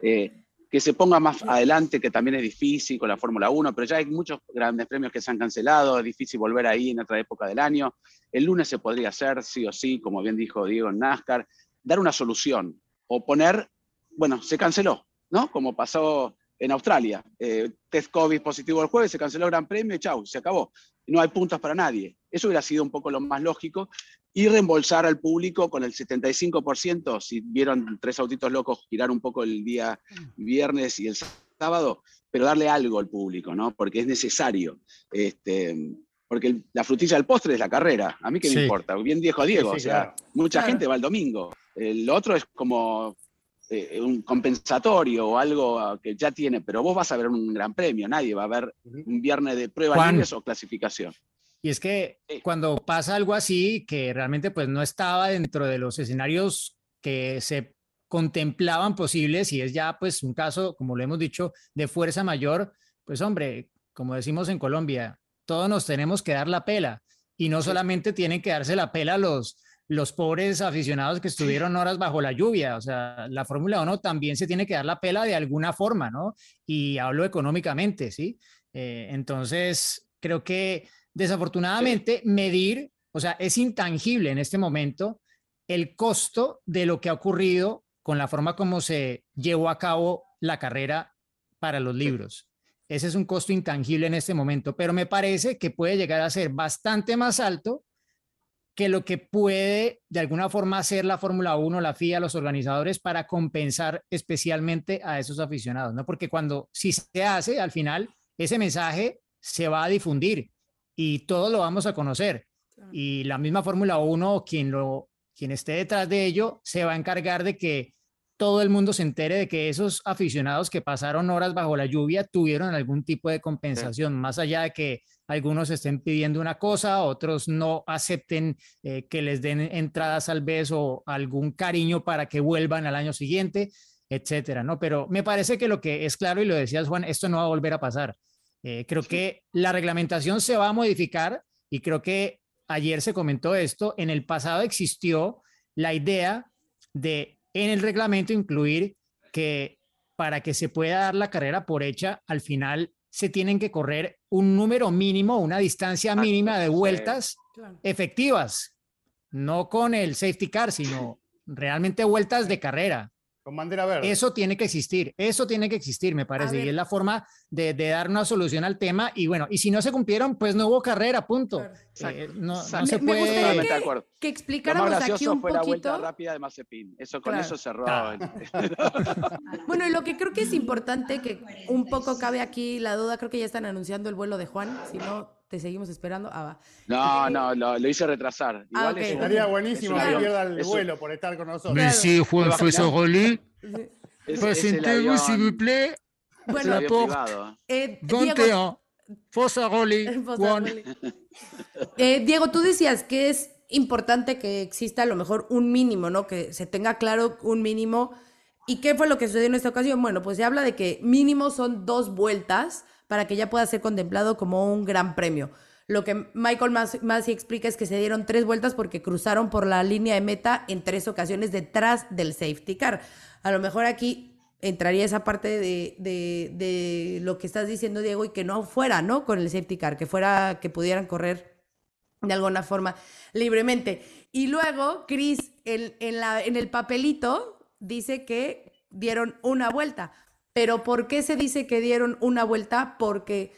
Eh, que se ponga más adelante, que también es difícil con la Fórmula 1, pero ya hay muchos grandes premios que se han cancelado, es difícil volver ahí en otra época del año. El lunes se podría hacer, sí o sí, como bien dijo Diego en NASCAR, dar una solución o poner, bueno, se canceló, ¿no? Como pasó en Australia. Eh, test COVID positivo el jueves, se canceló el Gran Premio y chau, se acabó. No hay puntos para nadie. Eso hubiera sido un poco lo más lógico. Y reembolsar al público con el 75%, si vieron tres autitos locos girar un poco el día viernes y el sábado, pero darle algo al público, ¿no? Porque es necesario. Este, porque la frutilla del postre es la carrera. A mí qué me importa, bien dijo Diego, o sea, mucha gente va el domingo. Lo otro es como eh, un compensatorio o algo que ya tiene, pero vos vas a ver un gran premio, nadie va a ver un viernes de pruebas o clasificación. Y es que cuando pasa algo así, que realmente pues no estaba dentro de los escenarios que se contemplaban posibles y es ya pues un caso, como lo hemos dicho, de fuerza mayor, pues hombre, como decimos en Colombia, todos nos tenemos que dar la pela y no solamente tienen que darse la pela los, los pobres aficionados que estuvieron horas bajo la lluvia, o sea, la Fórmula 1 también se tiene que dar la pela de alguna forma, ¿no? Y hablo económicamente, ¿sí? Eh, entonces, creo que desafortunadamente medir, o sea, es intangible en este momento el costo de lo que ha ocurrido con la forma como se llevó a cabo la carrera para los libros. Ese es un costo intangible en este momento, pero me parece que puede llegar a ser bastante más alto que lo que puede de alguna forma hacer la Fórmula 1, la FIA, los organizadores para compensar especialmente a esos aficionados, ¿no? Porque cuando si se hace, al final ese mensaje se va a difundir y todos lo vamos a conocer. Y la misma Fórmula 1, quien lo quien esté detrás de ello se va a encargar de que todo el mundo se entere de que esos aficionados que pasaron horas bajo la lluvia tuvieron algún tipo de compensación, más allá de que algunos estén pidiendo una cosa, otros no acepten eh, que les den entradas al beso o algún cariño para que vuelvan al año siguiente, etcétera, ¿no? Pero me parece que lo que es claro, y lo decías Juan, esto no va a volver a pasar. Eh, creo que la reglamentación se va a modificar y creo que ayer se comentó esto, en el pasado existió la idea de en el reglamento incluir que para que se pueda dar la carrera por hecha, al final se tienen que correr un número mínimo, una distancia mínima de vueltas efectivas, no con el safety car, sino realmente vueltas de carrera. Con bandera verde. Eso tiene que existir, eso tiene que existir, me parece, y es la forma de, dar una solución al tema. Y bueno, y si no se cumplieron, pues no hubo carrera, punto. Eh, no, se puede. Me que, que explicáramos aquí un fue poquito. La vuelta rápida de Mazepin. Eso con eso cerró. bueno, y lo que creo que es importante, que un poco cabe aquí la duda, creo que ya están anunciando el vuelo de Juan, si no te seguimos esperando. Ah, va. No, no, lo, hice retrasar. Ah, Igual es Estaría buenísimo que pierda el vuelo por estar con nosotros. Merci, Juan Fosaroli. Presentez-vous, s'il vous plaît. Bueno, la porte eh, 21. Fosaroli. Juan. Eh, Diego, tú decías que es importante que exista a lo mejor un mínimo, ¿no? Que se tenga claro un mínimo. ¿Y qué fue lo que sucedió en esta ocasión? Bueno, pues se habla de que mínimo son dos vueltas para que ya pueda ser contemplado como un gran premio. Lo que Michael Massey explica es que se dieron tres vueltas porque cruzaron por la línea de meta en tres ocasiones detrás del safety car. A lo mejor aquí entraría esa parte de, de, lo que estás diciendo, Diego, y que no fuera, ¿no? Con el safety car, que fuera, que pudieran correr de alguna forma libremente. Y luego, Chris, en, la, en el papelito dice que dieron una vuelta. Pero ¿por qué se dice que dieron una vuelta? Porque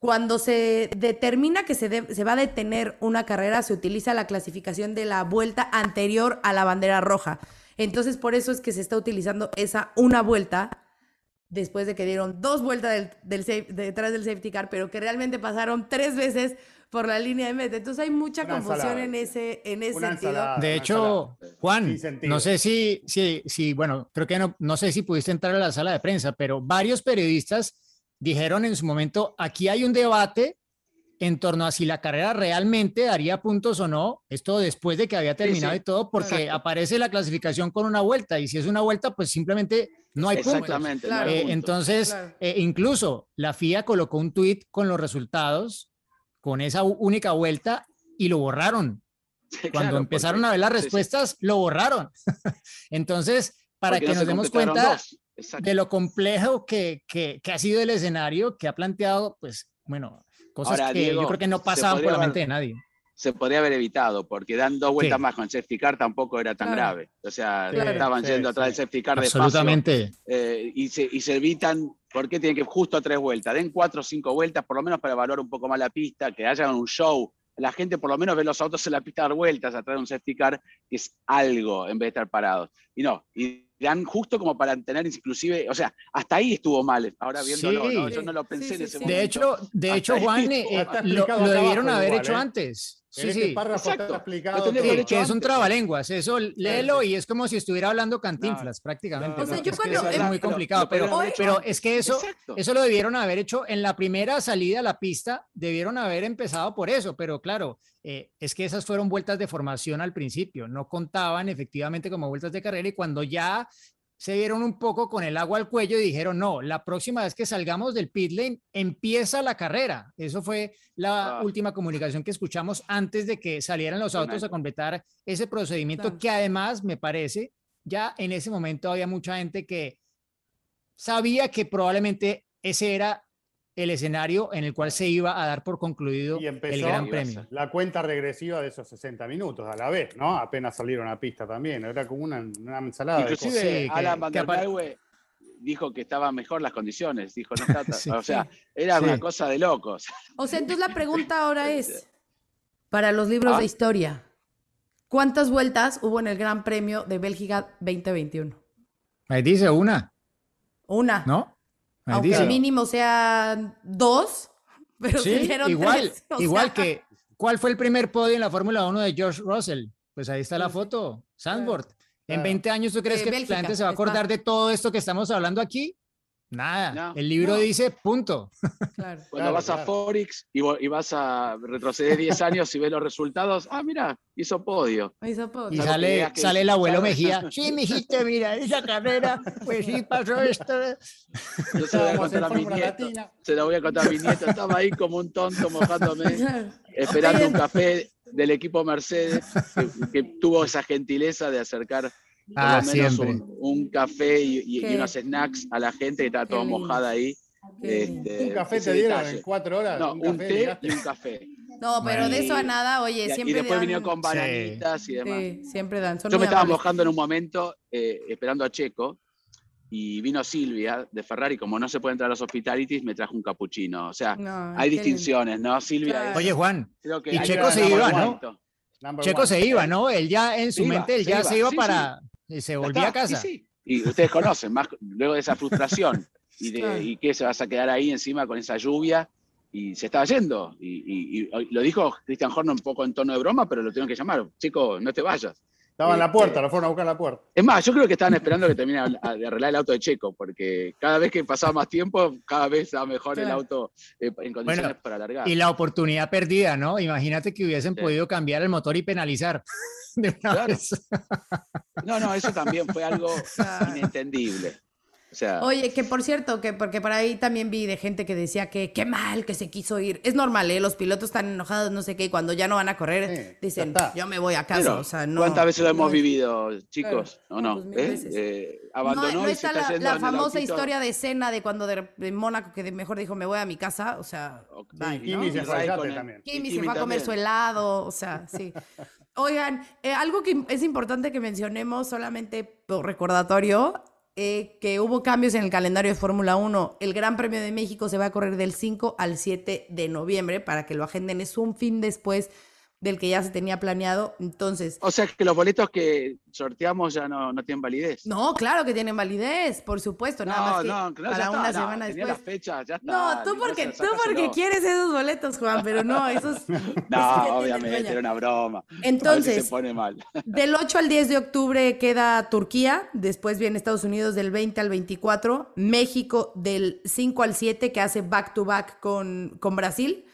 cuando se determina que se, va a detener una carrera, se utiliza la clasificación de la vuelta anterior a la bandera roja. Entonces, por eso es que se está utilizando esa una vuelta después de que dieron dos vueltas detrás del safety car, pero que realmente pasaron tres veces por la línea de meta. Entonces hay mucha confusión en ese, en ese sentido. De hecho, Juan, no sé si, si, si, bueno, creo que no, no sé si pudiste entrar a la sala de prensa, pero varios periodistas dijeron en su momento, aquí hay un debate en torno a si la carrera realmente daría puntos o no, esto después de que había terminado y todo, porque aparece la clasificación con una vuelta y si es una vuelta, pues simplemente no hay Exactamente, puntos. Eh, entonces, eh, incluso la FIA colocó un tuit con los resultados, con esa única vuelta y lo borraron. Cuando empezaron a ver las respuestas, lo borraron. entonces, para que nos demos cuenta de lo complejo que, que, que ha sido el escenario, que ha planteado, pues, bueno, Cosas que yo creo que no pasaban por la mente de nadie. Se podría haber evitado, porque dan dos vueltas más con safety car tampoco era tan grave. O sea, estaban yendo atrás del safety car Absolutamente. Eh, y, se, y se evitan, ¿por qué tienen que justo tres vueltas? Den cuatro o cinco vueltas, por lo menos para evaluar un poco más la pista, que haya un show. La gente por lo menos ve los autos en la pista dar vueltas atrás de un safety car, que es algo en vez de estar parados. Y no, y dan justo como para tener inclusive, o sea, hasta ahí estuvo mal, ahora viéndolo, Sí. ¿no? yo no lo pensé Sí, en ese sí. momento. De hecho, de Hasta hecho Juan, eh, está eh, lo, debieron haber igual, hecho ¿eh? antes. Sí, este sí. párrafo Exacto. Lo tenés que es un trabalenguas, eso léelo y es como si estuviera hablando cantinflas prácticamente. O sea, yo es que cuando- es eh, muy Pero complicado, pero, pero antes. es que eso, Exacto. eso lo debieron haber hecho en la primera salida a la pista, debieron haber empezado por eso, pero claro, eh, es que esas fueron vueltas de formación al principio, no contaban efectivamente como vueltas de carrera y cuando ya se vieron un poco con el agua al cuello y dijeron, no, la próxima vez que salgamos del pit lane empieza la carrera. Eso fue la Ah. última comunicación que escuchamos antes de que salieran los autos a completar ese procedimiento Claro. que además me parece, ya en ese momento había mucha gente que sabía que probablemente ese era el escenario en el cual se iba a dar por concluido Y el Gran Premio. la cuenta regresiva de esos 60 minutos a la vez, ¿no? Apenas salieron a pista también. Era como una, una ensalada de Inclusive cosas. Sí, que- Alan Van der Merwe dijo que estaban mejor las condiciones, dijo, no está, Sí. o sea, era Sí. una cosa de locos. O sea, entonces la pregunta ahora es, para los libros Ah. de historia, ¿cuántas vueltas hubo en el Gran Premio de Bélgica 2021? Ahí dice una, Una. ¿no? Ahí Aunque dice. el mínimo sean dos, pero Sí, igual, tres, igual sea, que, ¿cuál fue el primer podio en la Fórmula 1 de George Russell? Pues ahí está la foto, Sandboard. En Claro. 20 años, ¿tú crees De que Bélgica, la gente se va a está. acordar de todo esto que estamos hablando aquí? Nada. No, el libro no. dice punto. Claro. Cuando Claro, vas a. Forix y, vas a retroceder 10 años y ves los resultados, ah, mira, hizo podio. Se puede. Y sale, digas que- sale el abuelo. Mejía. Sí, mijito, mira, esa carrera, pues sí pasó esto. Yo se lo voy a contar a mi nieto. Latina. Se lo voy a contar a mi nieto. Estaba ahí como un tonto mojándome, esperando un café del equipo Mercedes, que, que tuvo esa gentileza de acercar por Ah, lo menos siempre. un, un café y, y- y Qué- unos snacks a la gente que estaba qué toda mojada ahí. Este, Un café te dieron detalle. en cuatro horas. No, un, un café té llegaste. y un café. No, pero de eso a nada, oye, Y, y siempre después dan. vinieron con Sí. bananitas y demás. Sí, siempre dan. Son Yo me estaba mojando en un momento eh, esperando a Checo y vino Silvia de Ferrari, como no se puede entrar a los hospitalities, me trajo un capuchino. O sea, No, hay lindo. distinciones, ¿no? Silvia, Claro. es- Oye, Juan, creo que y Checo se iba, ¿no? Checo one. se iba, ¿no? Él ya en su Se iba, mente, él se ya iba, se iba sí, para, y se Ya volvía a sí, casa. sí. Y ustedes conocen, más luego de esa frustración y de Claro. y que se vas a quedar ahí encima con esa lluvia y se estaba yendo. Y, y- y lo dijo Christian Horner un poco en tono de broma, pero lo tuvieron que llamar. Chico, no te vayas. Estaba en la Este, puerta, lo fueron a buscar a la puerta. Es más, yo creo que estaban esperando que termine de arreglar el auto de Checo, porque cada vez que pasaba más tiempo, cada vez estaba mejor el auto eh, en condiciones para alargar. Y la oportunidad perdida, ¿no? Imagínate que hubiesen Sí. podido cambiar el motor y penalizar. de una Claro. vez. No, no, eso también fue algo inentendible. O sea, Oye, que por cierto, que porque por ahí también vi de gente que decía que qué mal que se quiso ir. Es normal, ¿eh? Los pilotos están enojados, no sé qué, y cuando ya no van a correr, Sí, dicen, yo me voy a casa. pero, o sea, no. ¿cuántas veces lo hemos no vivido, chicos? ¿O No, no? pues ¿Eh? Eh, No, abandonó no y se está está la, famosa historia de cena de cuando de, de Mónaco que de- mejor dijo me voy a mi casa, o sea, Ok, bye, ¿no? se fue también. Kimi Y se fue a comer su helado, o sea, sí. Oigan, eh, algo que es importante que mencionemos solamente por recordatorio, eh, que hubo cambios en el calendario de Fórmula 1. El Gran Premio de México se va a correr del 5 al 7 de noviembre para que lo agenden. Es un fin después del que ya se tenía planeado. Entonces, O sea que los boletos que sorteamos ya no, no tienen validez. no, claro que tienen validez, por supuesto, nada más que no, no, ya para está, una no, semana tenía después. la fecha, ya está. No, tú porque, tú porque quieres esos boletos, Juan, pero no, esos... No, obviamente, era una broma. Entonces, se pone mal. del 8 al 10 de octubre queda Turquía, después viene Estados Unidos del 20 al 24, México del 5 al 7 que hace back to back con, con Brasil,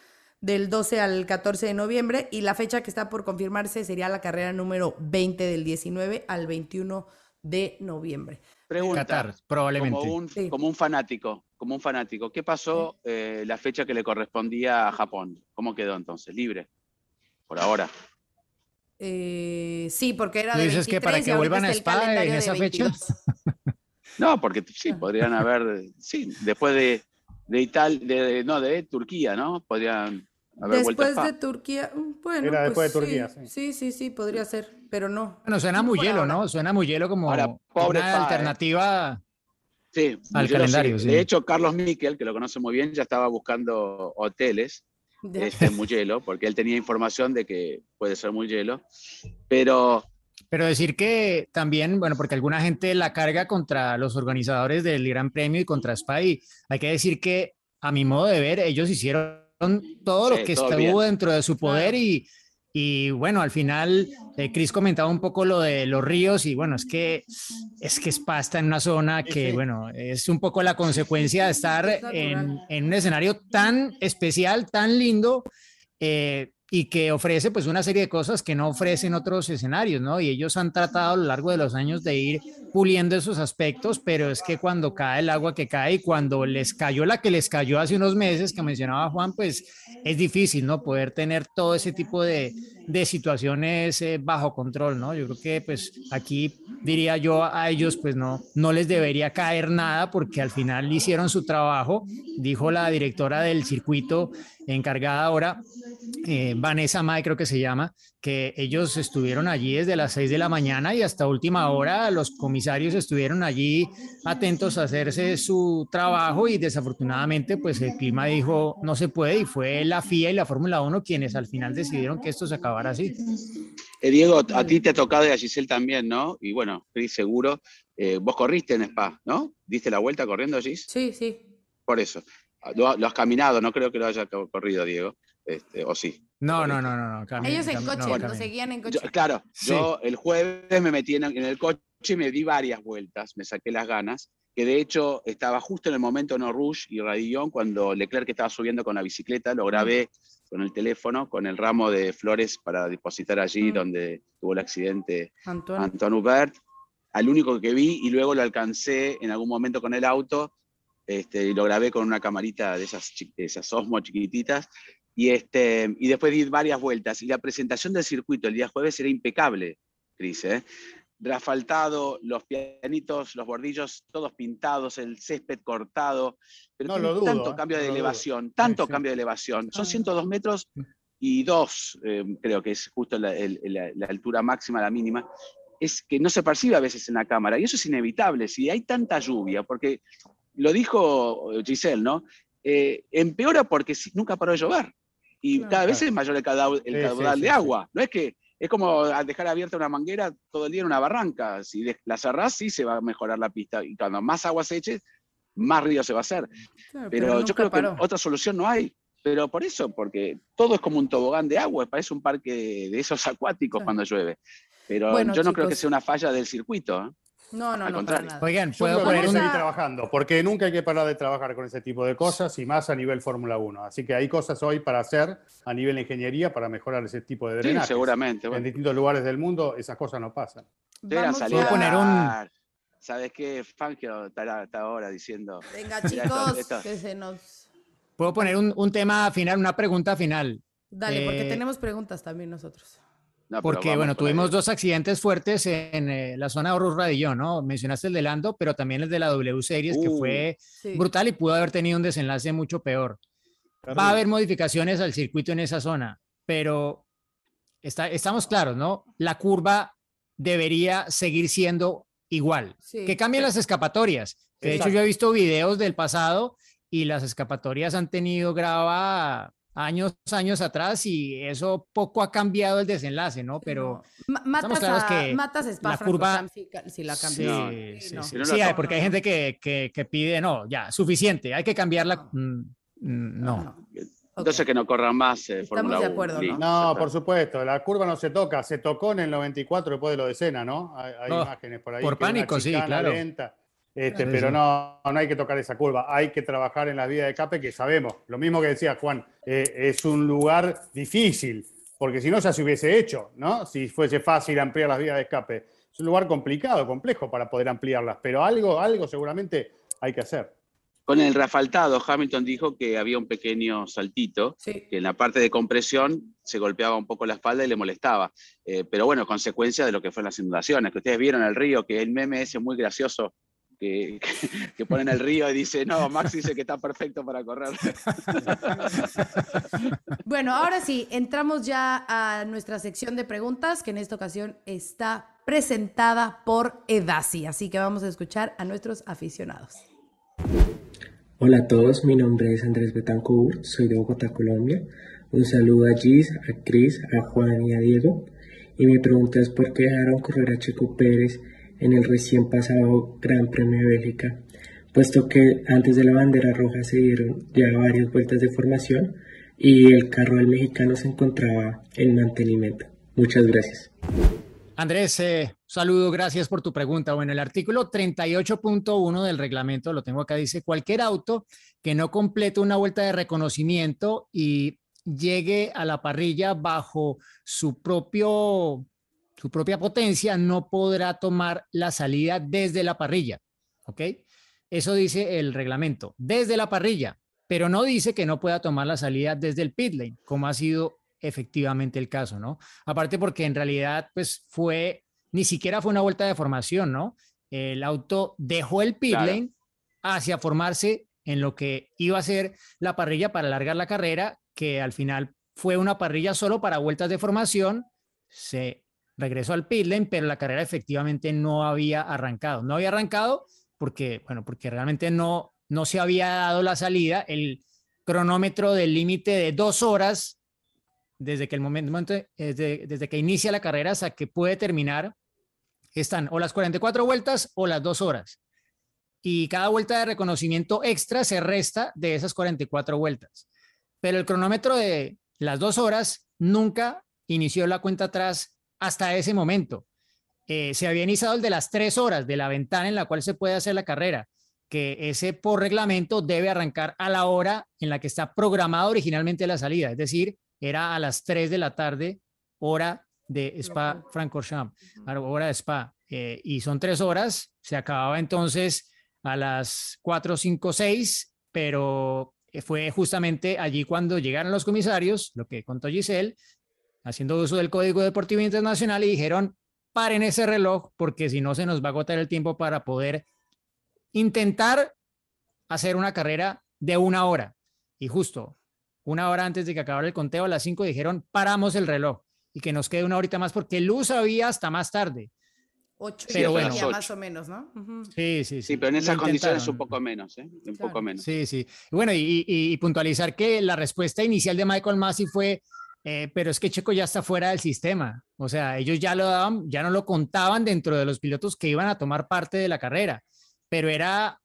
del 12 al 14 de noviembre y la fecha que está por confirmarse sería la carrera número 20 del 19 al 21 de noviembre. Pregunta. Qatar, probablemente. Como un, Sí. como un fanático, como un fanático. ¿Qué pasó eh, la fecha que le correspondía a Japón? ¿Cómo quedó entonces? Libre. Por ahora. Eh, sí, porque era ¿Tú de dices que 23 para y que vuelvan a Spa en esa fecha? 22. No, porque sí, Ah. podrían haber, sí, después de, de Italia, de- no, de Turquía, ¿no? Podrían Después de Turquía, mm, bueno, Era después de pues Turquía, sí, sí. sí, sí, sí, podría ser, pero no. Bueno, suena muy hielo, ahora. ¿no? Suena muy hielo como Ahora, pobre una ¿eh? alternativa. Sí, al calendario, sí. De hecho, Carlos Miquel, que lo conoce muy bien, ya estaba buscando hoteles Ya. este, en Mugello, porque él tenía información de que puede ser Mugello. Pero Pero decir que también, bueno, porque alguna gente la carga contra los organizadores del Gran Premio y contra Spy, hay que decir que a mi modo de ver, ellos hicieron todo lo que estuvo dentro de su poder y, y bueno, al final, eh, Chris comentaba un poco lo de los ríos y bueno, es que es que Spa está en una zona que, bueno, es un poco la consecuencia de estar en, en un escenario tan especial, tan lindo. Eh, y que ofrece pues una serie de cosas que no ofrecen otros escenarios, ¿no? Y ellos han tratado a lo largo de los años de ir puliendo esos aspectos, pero es que cuando cae el agua que cae y cuando les cayó la que les cayó hace unos meses que mencionaba Juan, pues es difícil, ¿no? Poder tener todo ese tipo de, de situaciones eh, bajo control, ¿no? Yo creo que pues aquí diría yo a ellos pues no, no les debería caer nada porque al final hicieron su trabajo, dijo la directora del circuito encargada ahora eh, Vanessa May creo que se llama, que ellos estuvieron allí desde las 6 de la mañana y hasta última hora los comisarios estuvieron allí atentos a hacerse su trabajo y desafortunadamente pues el clima dijo no se puede y fue la FIA y la Fórmula 1 quienes al final decidieron que esto se acabara así. Eh, Diego, a ti te ha tocado y a Giselle también, ¿no? Y bueno, Cris seguro, eh, vos corriste en Spa, ¿no? ¿Diste la vuelta corriendo, Gis? Sí, sí. Por eso. Lo, lo has caminado, no creo que lo haya corrido, Diego. Este, ¿O sí? No, no, no, no. no Ellos en coche, no, seguían en coche. claro, yo el jueves me metí en, el coche y me di varias vueltas, me saqué las ganas, que de hecho estaba justo en el momento no Rush y Radillon cuando Leclerc estaba subiendo con la bicicleta, lo grabé con el teléfono, con el ramo de flores para depositar allí donde tuvo el accidente Antoine. Hubert, al único que vi y luego lo alcancé en algún momento con el auto este, y lo grabé con una camarita de esas, de esas Osmo chiquititas y, este, y después di varias vueltas. Y la presentación del circuito el día jueves era impecable, Cris. ¿eh? Rafaltado, los pianitos, los bordillos, todos pintados, el césped cortado. Pero no tanto cambio de elevación, tanto cambio de elevación. Son 102 ah. metros y dos, eh, creo que es justo la, la, altura máxima, la mínima. Es que no se percibe a veces en la cámara. Y eso es inevitable. Si hay tanta lluvia, porque lo dijo Giselle, ¿no? Eh, empeora porque nunca paró de llover y cada vez es mayor el caudal, de agua. No es que es como dejar abierta una manguera todo el día en una barranca. Si la cerrás, sí se va a mejorar la pista. Y cuando más agua se eche, más río se va a hacer. pero, yo creo que otra solución no hay. Pero por eso, porque todo es como un tobogán de agua, parece un parque de esos acuáticos cuando llueve. Pero yo no creo que sea una falla del circuito. ¿eh? No, no, no. Oigan, puedo poner seguir trabajando, porque nunca hay que parar de trabajar con ese tipo de cosas y más a nivel Fórmula 1. Así que hay cosas hoy para hacer a nivel de ingeniería para mejorar ese tipo de drenaje. Sí, seguramente. En distintos lugares del mundo esas cosas no pasan. Vamos a poner un. ¿Sabes qué? Fangio está, ahora diciendo. Venga, chicos, que se nos. Puedo poner un, tema final, una pregunta final. Dale, porque eh, tenemos preguntas también nosotros. Porque, bueno, tuvimos dos accidentes fuertes en eh, la zona de Oro Radillón, ¿no? Mencionaste el de Lando, pero también el de la W Series, que fue uh, brutal y pudo haber tenido un desenlace mucho peor. Va a haber modificaciones al circuito en esa zona, pero está, estamos claros, ¿no? La curva debería seguir siendo igual. Que cambien las escapatorias. de hecho, yo he visto videos del pasado y las escapatorias han tenido grava años, años atrás y eso poco ha cambiado el desenlace, ¿no? Pero matas, claros que matas la curva si, la cambias. Sí, sí, sí, porque hay gente que, que, pide, no, ya, suficiente, hay que cambiarla. Mm, mm, no. Entonces que no corran más. Eh, Estamos de acuerdo, ¿no? No, por supuesto, la curva no se toca, se tocó en el 94 después de lo de Sena, ¿no? Hay, imágenes por ahí. Por pánico, sí, claro. Este, pero no, no hay que tocar esa curva, hay que trabajar en la vía de escape que sabemos, lo mismo que decía Juan, eh, es un lugar difícil, porque si no ya se hubiese hecho, ¿no? Si fuese fácil ampliar las vías de escape. Es un lugar complicado, complejo para poder ampliarlas, pero algo, algo seguramente hay que hacer. Con el refaltado, Hamilton dijo que había un pequeño saltito, que en la parte de compresión se golpeaba un poco la espalda y le molestaba. Eh, pero bueno, consecuencia de lo que fueron las inundaciones, que ustedes vieron el río, que el meme ese muy gracioso que, que, ponen el río y dice, no, Max dice que está perfecto para correr. Bueno, ahora sí, entramos ya a nuestra sección de preguntas, que en esta ocasión está presentada por Edasi. Así que vamos a escuchar a nuestros aficionados. Hola a todos, mi nombre es Andrés Betancourt, soy de Bogotá, Colombia. Un saludo a Gis, a Cris, a Juan y a Diego. y mi pregunta es por qué dejaron correr a Checo Pérez en el recién pasado Gran Premio de Bélgica, puesto que antes de la bandera roja se dieron ya varias vueltas de formación y el carro del mexicano se encontraba en mantenimiento. Muchas gracias. Andrés, eh, saludo, gracias por tu pregunta. Bueno, el artículo 38.1 del reglamento, lo tengo acá, dice, cualquier auto que no complete una vuelta de reconocimiento y llegue a la parrilla bajo su propio su propia potencia no podrá tomar la salida desde la parrilla, ¿ok? Eso dice el reglamento, desde la parrilla, pero no dice que no pueda tomar la salida desde el pit lane, como ha sido efectivamente el caso, ¿no? Aparte porque en realidad, pues fue, ni siquiera fue una vuelta de formación, ¿no? El auto dejó el pit lane hacia formarse en lo que iba a ser la parrilla para alargar la carrera, que al final fue una parrilla solo para vueltas de formación, se regresó al pit lane, pero la carrera efectivamente no había arrancado. No había arrancado porque, bueno, porque realmente no, no se había dado la salida. El cronómetro del límite de dos horas desde que el momento, desde, desde, que inicia la carrera hasta que puede terminar, están o las 44 vueltas o las dos horas. Y cada vuelta de reconocimiento extra se resta de esas 44 vueltas. Pero el cronómetro de las dos horas nunca inició la cuenta atrás hasta ese momento. Eh, se había iniciado el de las tres horas de la ventana en la cual se puede hacer la carrera, que ese por reglamento debe arrancar a la hora en la que está programada originalmente la salida, es decir, era a las 3 de la tarde, hora de Spa Francorchamps, hora de Spa, eh, y son tres horas, se acababa entonces a las 4, 5, 6, pero eh, fue justamente allí cuando llegaron los comisarios, lo que contó Giselle, haciendo uso del Código Deportivo Internacional y dijeron, paren ese reloj porque si no se nos va a agotar el tiempo para poder intentar hacer una carrera de una hora. Y justo una hora antes de que acabara el conteo, a las cinco dijeron, paramos el reloj y que nos quede una horita más porque luz había hasta más tarde. Ocho pero bueno, más o menos, ¿no? Sí, sí, sí. Sí, pero en esas condiciones un poco menos, ¿eh? Un poco menos. Sí, sí. Bueno, y, y, puntualizar que la respuesta inicial de Michael Massey fue, eh, pero es que Checo ya está fuera del sistema. O sea, ellos ya lo daban, ya no lo contaban dentro de los pilotos que iban a tomar parte de la carrera, pero era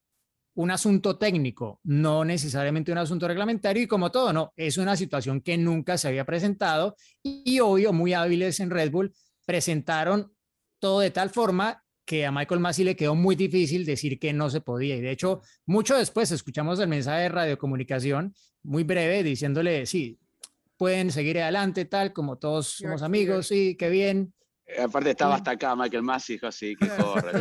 un asunto técnico, no necesariamente un asunto reglamentario y como todo, no, es una situación que nunca se había presentado y, obvio, muy hábiles en Red Bull, presentaron todo de tal forma que a Michael Massey le quedó muy difícil decir que no se podía. Y de hecho, mucho después escuchamos el mensaje de radiocomunicación, muy breve, diciéndole, sí, pueden seguir adelante, tal, como todos somos amigos, sí, qué bien. Eh, aparte estaba hasta acá Michael Massey, dijo así, que corre,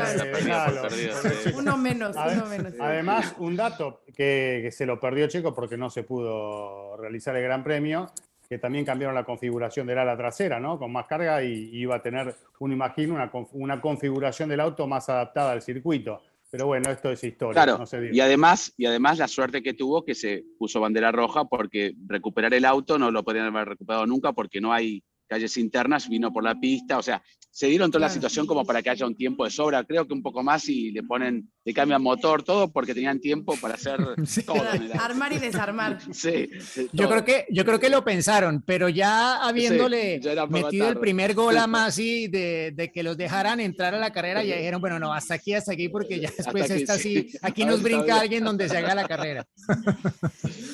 Uno menos, uno menos. Además, un dato que, se lo perdió Checo porque no se pudo realizar el Gran Premio, que también cambiaron la configuración del ala trasera, ¿no? Con más carga y, iba a tener, uno imagino, una, una configuración del auto más adaptada al circuito. Pero bueno, esto es historia. Claro, y, además, y además la suerte que tuvo que se puso bandera roja porque recuperar el auto no lo podían haber recuperado nunca porque no hay calles internas, vino por la pista, o sea, se dieron toda la situación como para que haya un tiempo de sobra, creo que un poco más y le ponen, le cambian motor, todo, porque tenían tiempo para hacer todo. Armar y desarmar. sí. Yo creo, que, yo creo que lo pensaron, pero ya habiéndole metido el primer gol a Masi de, de, que los dejaran entrar a la carrera, ya dijeron, bueno, no, hasta aquí, hasta aquí, porque ya después está así, aquí nos brinca alguien donde se haga la carrera.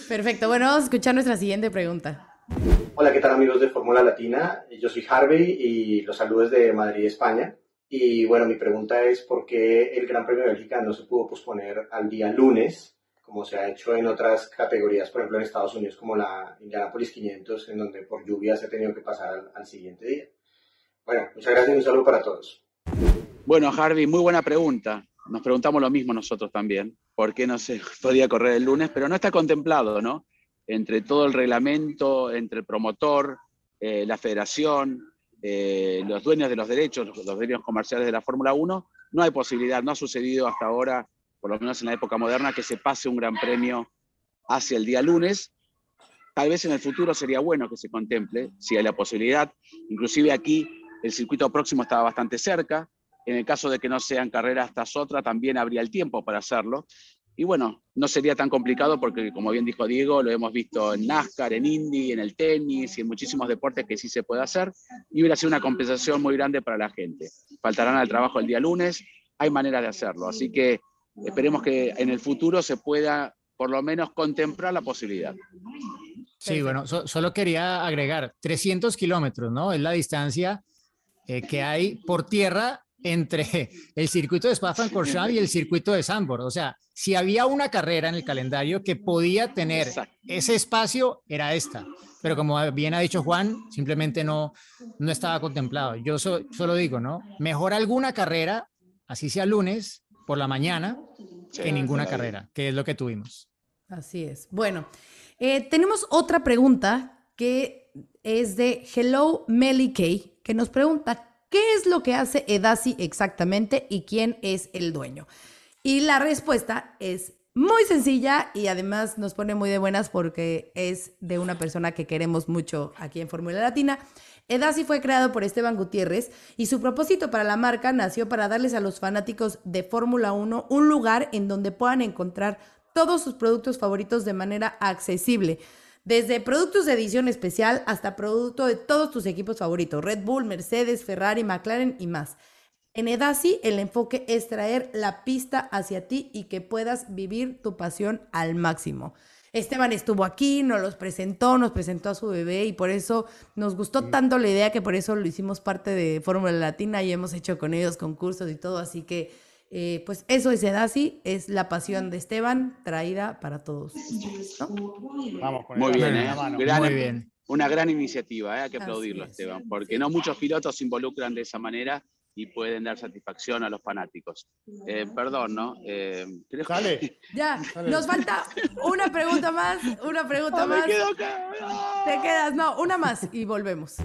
Perfecto, bueno, vamos a escuchar nuestra siguiente pregunta. Hola, ¿qué tal amigos de Fórmula Latina? Yo soy Harvey y los saludos de Madrid, España. Y bueno, mi pregunta es por qué el Gran Premio de Bélgica no se pudo posponer al día lunes, como se ha hecho en otras categorías, por ejemplo en Estados Unidos, como la Indianapolis 500, en donde por lluvia se ha tenido que pasar al, al siguiente día. Bueno, muchas gracias y un saludo para todos. Bueno, Harvey, muy buena pregunta. Nos preguntamos lo mismo nosotros también. ¿Por qué no se podía correr el lunes? Pero no está contemplado, ¿no? Entre todo el reglamento, entre el promotor, eh, la federación, eh, los dueños de los derechos, los, dueños comerciales de la Fórmula 1, no hay posibilidad, no ha sucedido hasta ahora, por lo menos en la época moderna, que se pase un gran premio hacia el día lunes. Tal vez en el futuro sería bueno que se contemple, si hay la posibilidad. Inclusive aquí el circuito próximo estaba bastante cerca. En el caso de que no sean carreras hasta otra, también habría el tiempo para hacerlo. Y bueno, no sería tan complicado porque, como bien dijo Diego, lo hemos visto en NASCAR, en Indy, en el tenis y en muchísimos deportes que sí se puede hacer. Y hubiera sido una compensación muy grande para la gente. Faltarán al trabajo el día lunes, hay maneras de hacerlo. Así que esperemos que en el futuro se pueda por lo menos contemplar la posibilidad. Sí, bueno, solo quería agregar 300 kilómetros, ¿no? Es la distancia eh, que hay por tierra entre el circuito de Spa-Francorchamps y el circuito de Sambor. O sea, si había una carrera en el calendario que podía tener ese espacio, era esta. Pero como bien ha dicho Juan, simplemente no, no estaba contemplado. Yo solo digo, ¿no? Mejor alguna carrera, así sea lunes, por la mañana, que ninguna carrera, que es lo que tuvimos. Así es. Bueno, eh, tenemos otra pregunta que es de Hello Melly Kay, que nos pregunta, ¿Qué es lo que hace Edasi exactamente y quién es el dueño? Y la respuesta es muy sencilla y además nos pone muy de buenas porque es de una persona que queremos mucho aquí en Fórmula Latina. Edasi fue creado por Esteban Gutiérrez y su propósito para la marca nació para darles a los fanáticos de Fórmula 1 un lugar en donde puedan encontrar todos sus productos favoritos de manera accesible desde productos de edición especial hasta producto de todos tus equipos favoritos, Red Bull, Mercedes, Ferrari, McLaren y más. En Edasi el enfoque es traer la pista hacia ti y que puedas vivir tu pasión al máximo. Esteban estuvo aquí, nos los presentó, nos presentó a su bebé y por eso nos gustó tanto la idea que por eso lo hicimos parte de Fórmula Latina y hemos hecho con ellos concursos y todo, así que eh, pues eso es Edasi, es la pasión de Esteban traída para todos. Vamos con Muy bien, ¿eh? Muy bien. Una gran iniciativa, ¿eh? hay que aplaudirlo, Esteban, porque no muchos pilotos se involucran de esa manera y pueden dar satisfacción a los fanáticos. Eh, perdón, ¿no? Eh, Ya, nos falta una pregunta más, una pregunta ah, más. Te quedas, no, una más y volvemos.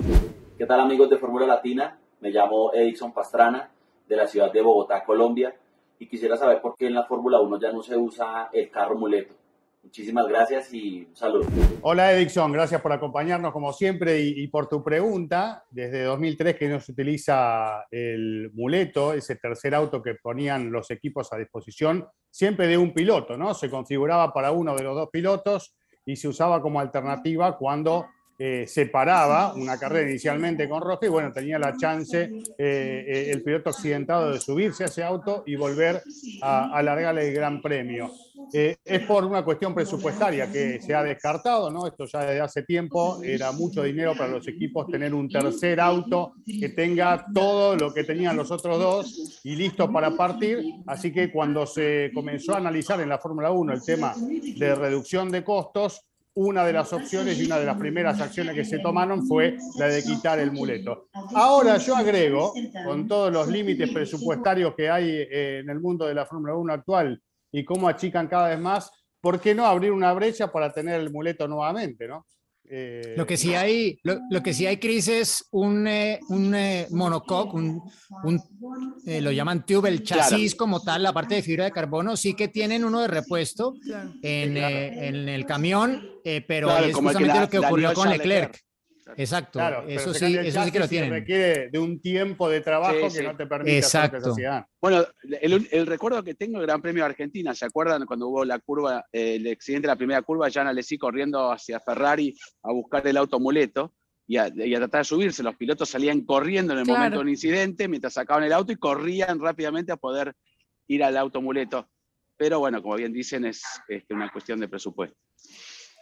¿Qué tal amigos de Fórmula Latina? Me llamo Edison Pastrana de la ciudad de Bogotá, Colombia, y quisiera saber por qué en la Fórmula 1 ya no se usa el carro muleto. Muchísimas gracias y un. Hola Edison, gracias por acompañarnos como siempre y, por tu pregunta. Desde 2003 que no se utiliza el muleto, ese tercer auto que ponían los equipos a disposición, siempre de un piloto, ¿no? Se configuraba para uno de los dos pilotos y se usaba como alternativa cuando eh, separaba una carrera inicialmente con Roja y bueno, tenía la chance eh, eh, el piloto accidentado de subirse a ese auto y volver a alargarle el gran premio. es por una cuestión presupuestaria que se ha descartado, ¿no? Esto ya desde hace tiempo era mucho dinero para los equipos tener un tercer auto que tenga todo lo que tenían los otros dos y listo para partir. Así que cuando se comenzó a analizar en la Fórmula 1 el tema de reducción de costos, una de las opciones y una de las primeras acciones que se tomaron fue la de quitar el muleto. Ahora yo agrego, con todos los límites presupuestarios que hay eh, en el mundo de la Fórmula 1 actual y cómo achican cada vez más, ¿por qué no abrir una brecha para tener el muleto nuevamente? ¿no? Eh, lo que sí hay, lo, que sí hay, Cris, es un, eh, un eh, monocoque, un, lo llaman tube, el chasis como tal, la parte de fibra de carbono, sí que tienen uno de repuesto en, en, el camión, pero es justamente lo que ocurrió con Leclerc. Exacto, eso, sí, eso sí que lo tienen. Requiere de un tiempo de trabajo que no te permite Exacto. Bueno, el, recuerdo que tengo del Gran Premio de Argentina, ¿se acuerdan cuando hubo la curva, el accidente de la primera curva, Jan Alesi corriendo hacia Ferrari a buscar el auto muleto y a, tratar de subirse? Los pilotos salían corriendo en el momento del incidente mientras sacaban el auto y corrían rápidamente a poder ir al auto muleto. Pero bueno, como bien dicen, es este, una cuestión de presupuesto.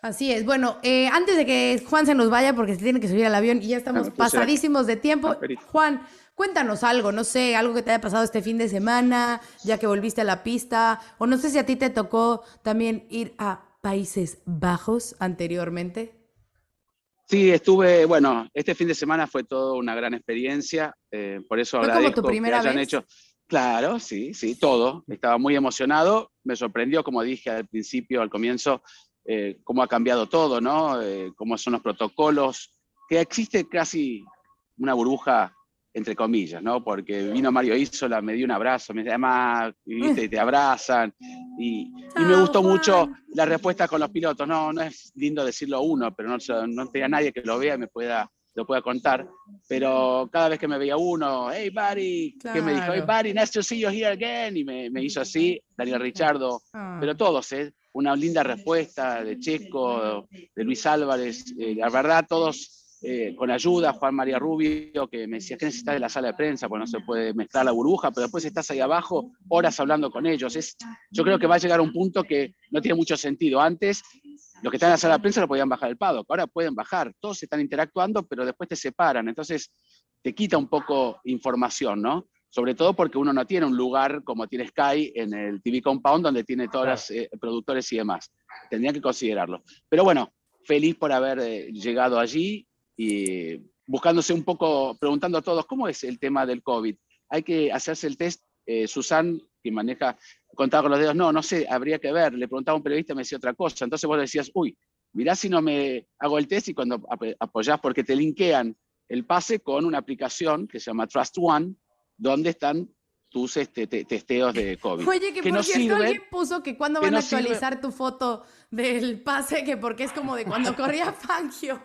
Así es. Bueno, eh, antes de que Juan se nos vaya, porque se tiene que subir al avión y ya estamos ah, pues pasadísimos de tiempo, Juan, cuéntanos algo, no sé, algo que te haya pasado este fin de semana, ya que volviste a la pista, o no sé si a ti te tocó también ir a Países Bajos anteriormente. Sí, estuve, bueno, este fin de semana fue toda una gran experiencia, eh, por eso ¿Fue como tu primera que hayan hecho. Claro, sí, sí, todo. Estaba muy emocionado. Me sorprendió, como dije al principio, al comienzo, eh, cómo ha cambiado todo, ¿no? Eh, cómo son los protocolos, que existe casi una burbuja entre comillas, ¿no? Porque vino Mario Isola, me dio un abrazo, me llama, y te abrazan, y, me gustó mucho la respuesta con los pilotos. No, no es lindo decirlo uno, pero no, no tenía nadie que lo vea y me pueda lo pueda contar, pero cada vez que me veía uno, hey Barry, que me dijo, hey Barry, nice to see you here again, y me, me hizo así, Daniel Richardo, Ah. pero todos, ¿eh? Una linda respuesta de Checo, de Luis Álvarez, eh, la verdad, todos eh, con ayuda, Juan María Rubio, que me decía que necesitas de la sala de prensa, pues no se puede mezclar la burbuja, pero después estás ahí abajo, horas hablando con ellos. Es, yo creo que va a llegar a un punto que no tiene mucho sentido. Antes, los que están en la sala de prensa no podían bajar el paddock, ahora pueden bajar, todos están interactuando, pero después te separan, entonces te quita un poco información, ¿no? Sobre todo porque uno no tiene un lugar como tiene Sky en el TV Compound, donde tiene todos los eh, productores y demás. Tendrían que considerarlo. Pero bueno, feliz por haber eh, llegado allí y buscándose un poco, preguntando a todos, ¿cómo es el tema del COVID? Hay que hacerse el test. Eh, Susan, que maneja, contaba con los dedos, no, no sé, habría que ver. Le preguntaba a un periodista, me decía otra cosa. Entonces vos decías, uy, mirá si no me hago el test y cuando ap- apoyás, porque te linkean el pase con una aplicación que se llama Trust One, donde están tus este, te- testeos de COVID. Oye, que, por no cierto, alguien puso que cuando que van a sirve. actualizar tu foto del pase, que porque es como de cuando corría Fangio.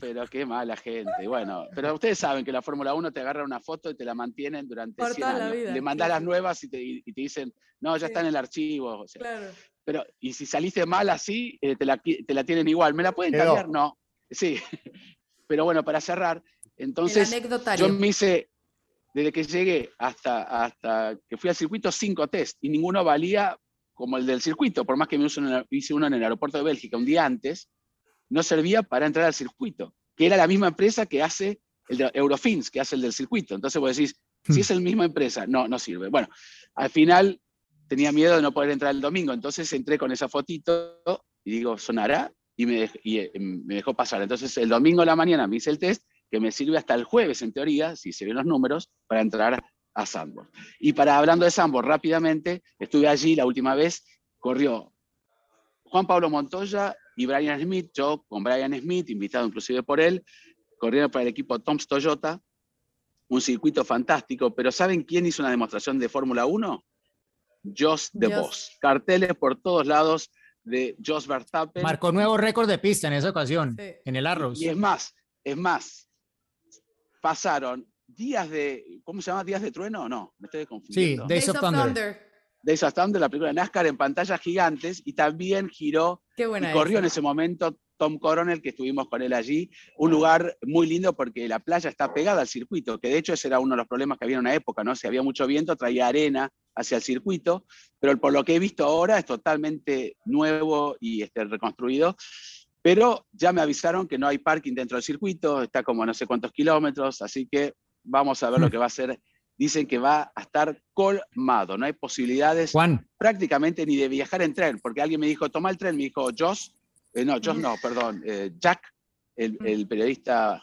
Pero qué mala gente. Bueno, pero ustedes saben que la Fórmula 1 te agarra una foto y te la mantienen durante Por 100 toda la años. vida, Le mandás sí, las nuevas y te, y te dicen, no, ya Sí. está en el archivo. o sea, Claro. pero, y si saliste mal así, eh, te, la, te la tienen igual. ¿Me la pueden cambiar? No. Sí. Pero bueno, para cerrar, entonces yo me hice, desde que llegué hasta, hasta que fui al circuito, cinco test y ninguno valía como el del circuito, por más que me hice uno, en el aeropuerto de Bélgica un día antes, no servía para entrar al circuito, que era la misma empresa que hace el de Eurofins, que hace el del circuito. Entonces vos decís, si es la misma empresa, no, no sirve. Bueno, al final tenía miedo de no poder entrar el domingo, entonces entré con esa fotito y digo, ¿sonará? Y me, y, eh, me dejó pasar. Entonces el domingo a la mañana me hice el test, que me sirve hasta el jueves, en teoría, si se ven los números, para entrar a Sandboard. Y para hablando de Sandboard, rápidamente, estuve allí la última vez, corrió Juan Pablo Montoya y Brian Smith, yo con Brian Smith, invitado inclusive por él, corrieron para el equipo Toms Toyota, un circuito fantástico, pero ¿saben quién hizo una demostración de Fórmula 1? Jos de. Vos. Carteles por todos lados de Jos Verstappen. Marcó nuevo récord de pista en esa ocasión, Sí. en el Arrows. Y es más, es más, pasaron días de, ¿cómo se llama? ¿Días de trueno? No, me estoy Sí, confundiendo. Days of Thunder. Days of Thunder, la película de NASCAR en pantallas gigantes y también giró Qué buena y corrió en ese momento Tom Coronel, que estuvimos con él allí. Un lugar muy lindo porque la playa está pegada al circuito, que de hecho ese era uno de los problemas que había en una época, ¿no? Si había mucho viento, traía arena hacia el circuito, pero por lo que he visto ahora es totalmente nuevo y este, reconstruido. Pero ya me avisaron que no hay parking dentro del circuito, está como no sé cuántos kilómetros, así que vamos a ver lo que va a ser. Dicen que va a estar colmado, no hay posibilidades Juan, prácticamente ni de viajar en tren, porque alguien me dijo, toma el tren, me dijo, Josh, eh, no, Josh no, perdón, eh, Jack, el, el periodista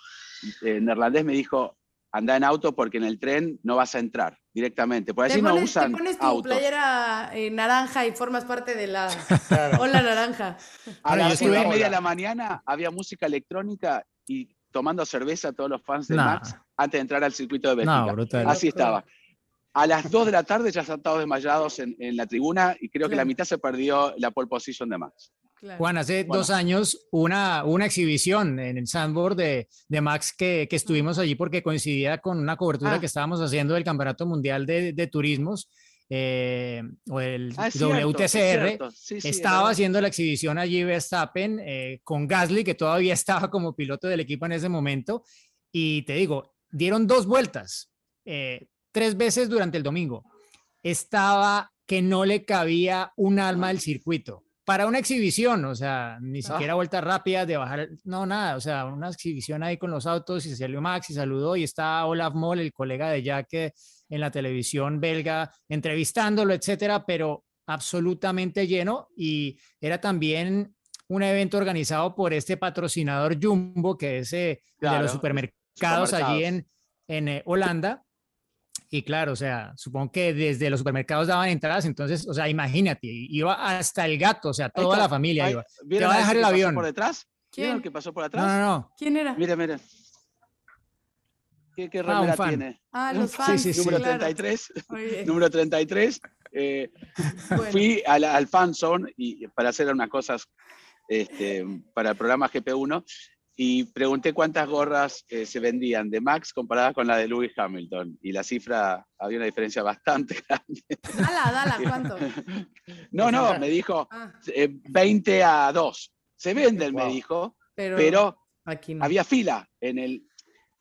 eh, neerlandés me dijo, anda en auto porque en el tren no vas a entrar directamente, por Te allí no pones, te usan pones tu autos. playera eh, naranja y formas parte de la Claro. ola naranja. A las seis y media de la mañana había música electrónica y tomando cerveza todos los fans de. Max antes de entrar al circuito de Bélgica. Así estaba. A las 2 de la tarde ya están todos desmayados en, en la tribuna y creo que la mitad se perdió la pole position de Max. Claro. Juan, hace Bueno. dos años una, una exhibición en el sandboard de, de Max que, que estuvimos allí porque coincidía con una cobertura Ah. que estábamos haciendo del Campeonato Mundial de, de Turismos eh, o el Ah, es cierto, es WTCR. cierto. Sí, sí, es estaba haciendo la exhibición allí Verstappen eh, con Gasly, que todavía estaba como piloto del equipo en ese momento. Y te digo, dieron dos vueltas, eh, tres veces durante el domingo. Estaba que no le cabía un alma al circuito. Para una exhibición, o sea, ni siquiera vueltas rápidas de bajar, no, nada, o sea, una exhibición ahí con los autos y se salió Max y saludó y está Olaf Moll, el colega de Jack eh, en la televisión belga, entrevistándolo, etcétera, pero absolutamente lleno y era también un evento organizado por este patrocinador Jumbo, que es eh, de los supermercados allí en, en eh, Holanda. Y claro, o sea, supongo que desde los supermercados daban entradas, entonces, o sea, imagínate, iba hasta el gato, o sea, toda está. la familia Ahí- iba. ¿Vieron va a dejar que el pasó avión. por detrás? ¿Vieron ¿Quién? el que pasó por No, atrás? no, no. ¿Quién era? Miren, miren. ¿Qué, qué Ah, un fan. tiene? Ah, los fans. sí, sí. Número claro. 33. Muy bien. Número 33. eh, Bueno. Fui a la- al fan zone y para hacer unas cosas este, para el programa GP1. Y pregunté cuántas gorras eh, se vendían de Max comparadas con la de Lewis Hamilton. Y la cifra, había una diferencia bastante grande. Dala, dala, ¿cuánto? No, no, me dijo Ah, eh, 20 a 2. Se venden, me dijo, pero, pero aquí no. había fila en el,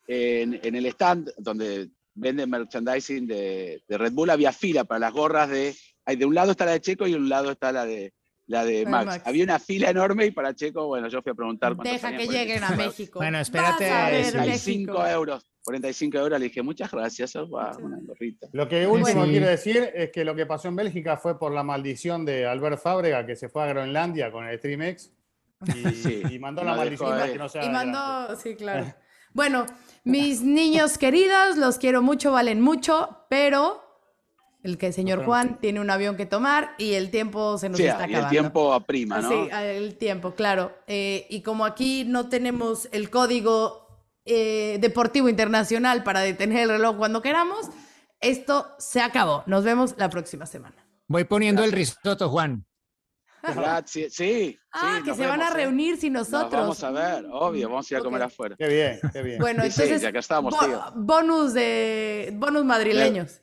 en, en el stand donde venden merchandising de, de Red Bull, había fila para las gorras de... hay De un lado está la de Checo y de un lado está la de, la de de Max. Max. Había una fila enorme y para Checo, bueno, yo fui a preguntar Deja que lleguen a. México. Bueno, espérate, a ver, 45 México. euros. 45 euros, le dije, muchas gracias, una gorrita. Lo que último Sí. quiero decir es que lo que pasó en Bélgica fue por la maldición de Albert Fábrega, que se fue a Groenlandia con el Streamex y, Sí. y mandó la maldición ahí. que no se Y mandó, sí, claro. Bueno, mis niños queridos, los quiero mucho, valen mucho, pero el que señor Nos Juan tiene un avión que tomar y el tiempo se nos Sí, está y acabando. el tiempo aprima, ¿no? Sí, el tiempo, claro. Eh, y como aquí no tenemos el código eh, deportivo internacional para detener el reloj cuando queramos, esto se acabó. Nos vemos la próxima semana. Voy poniendo el risotto, Juan. Gracias, sí. Ah, sí, que se van a ¿eh? reunir sin Nos nosotros. vamos a ver, obvio, vamos a ir a comer afuera. Qué bien, qué bien. Bueno, Sí, sí, entonces ya que estábamos, bo- tío. bonus de bonus madrileños.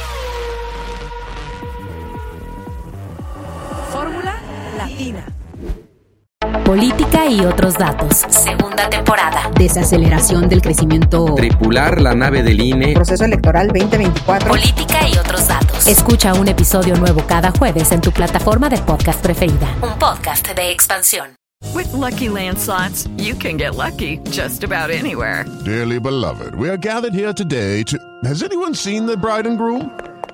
Fórmula Latina. Política y otros datos. Segunda temporada. Desaceleración del crecimiento. Tripular la nave del INE. Proceso electoral 2024. Política y otros datos. Escucha un episodio nuevo cada jueves en tu plataforma de podcast preferida. Un podcast de expansión. With Lucky Land slots, you can get lucky just about anywhere. Dearly beloved, we are gathered here today to. Has anyone seen the bride and groom?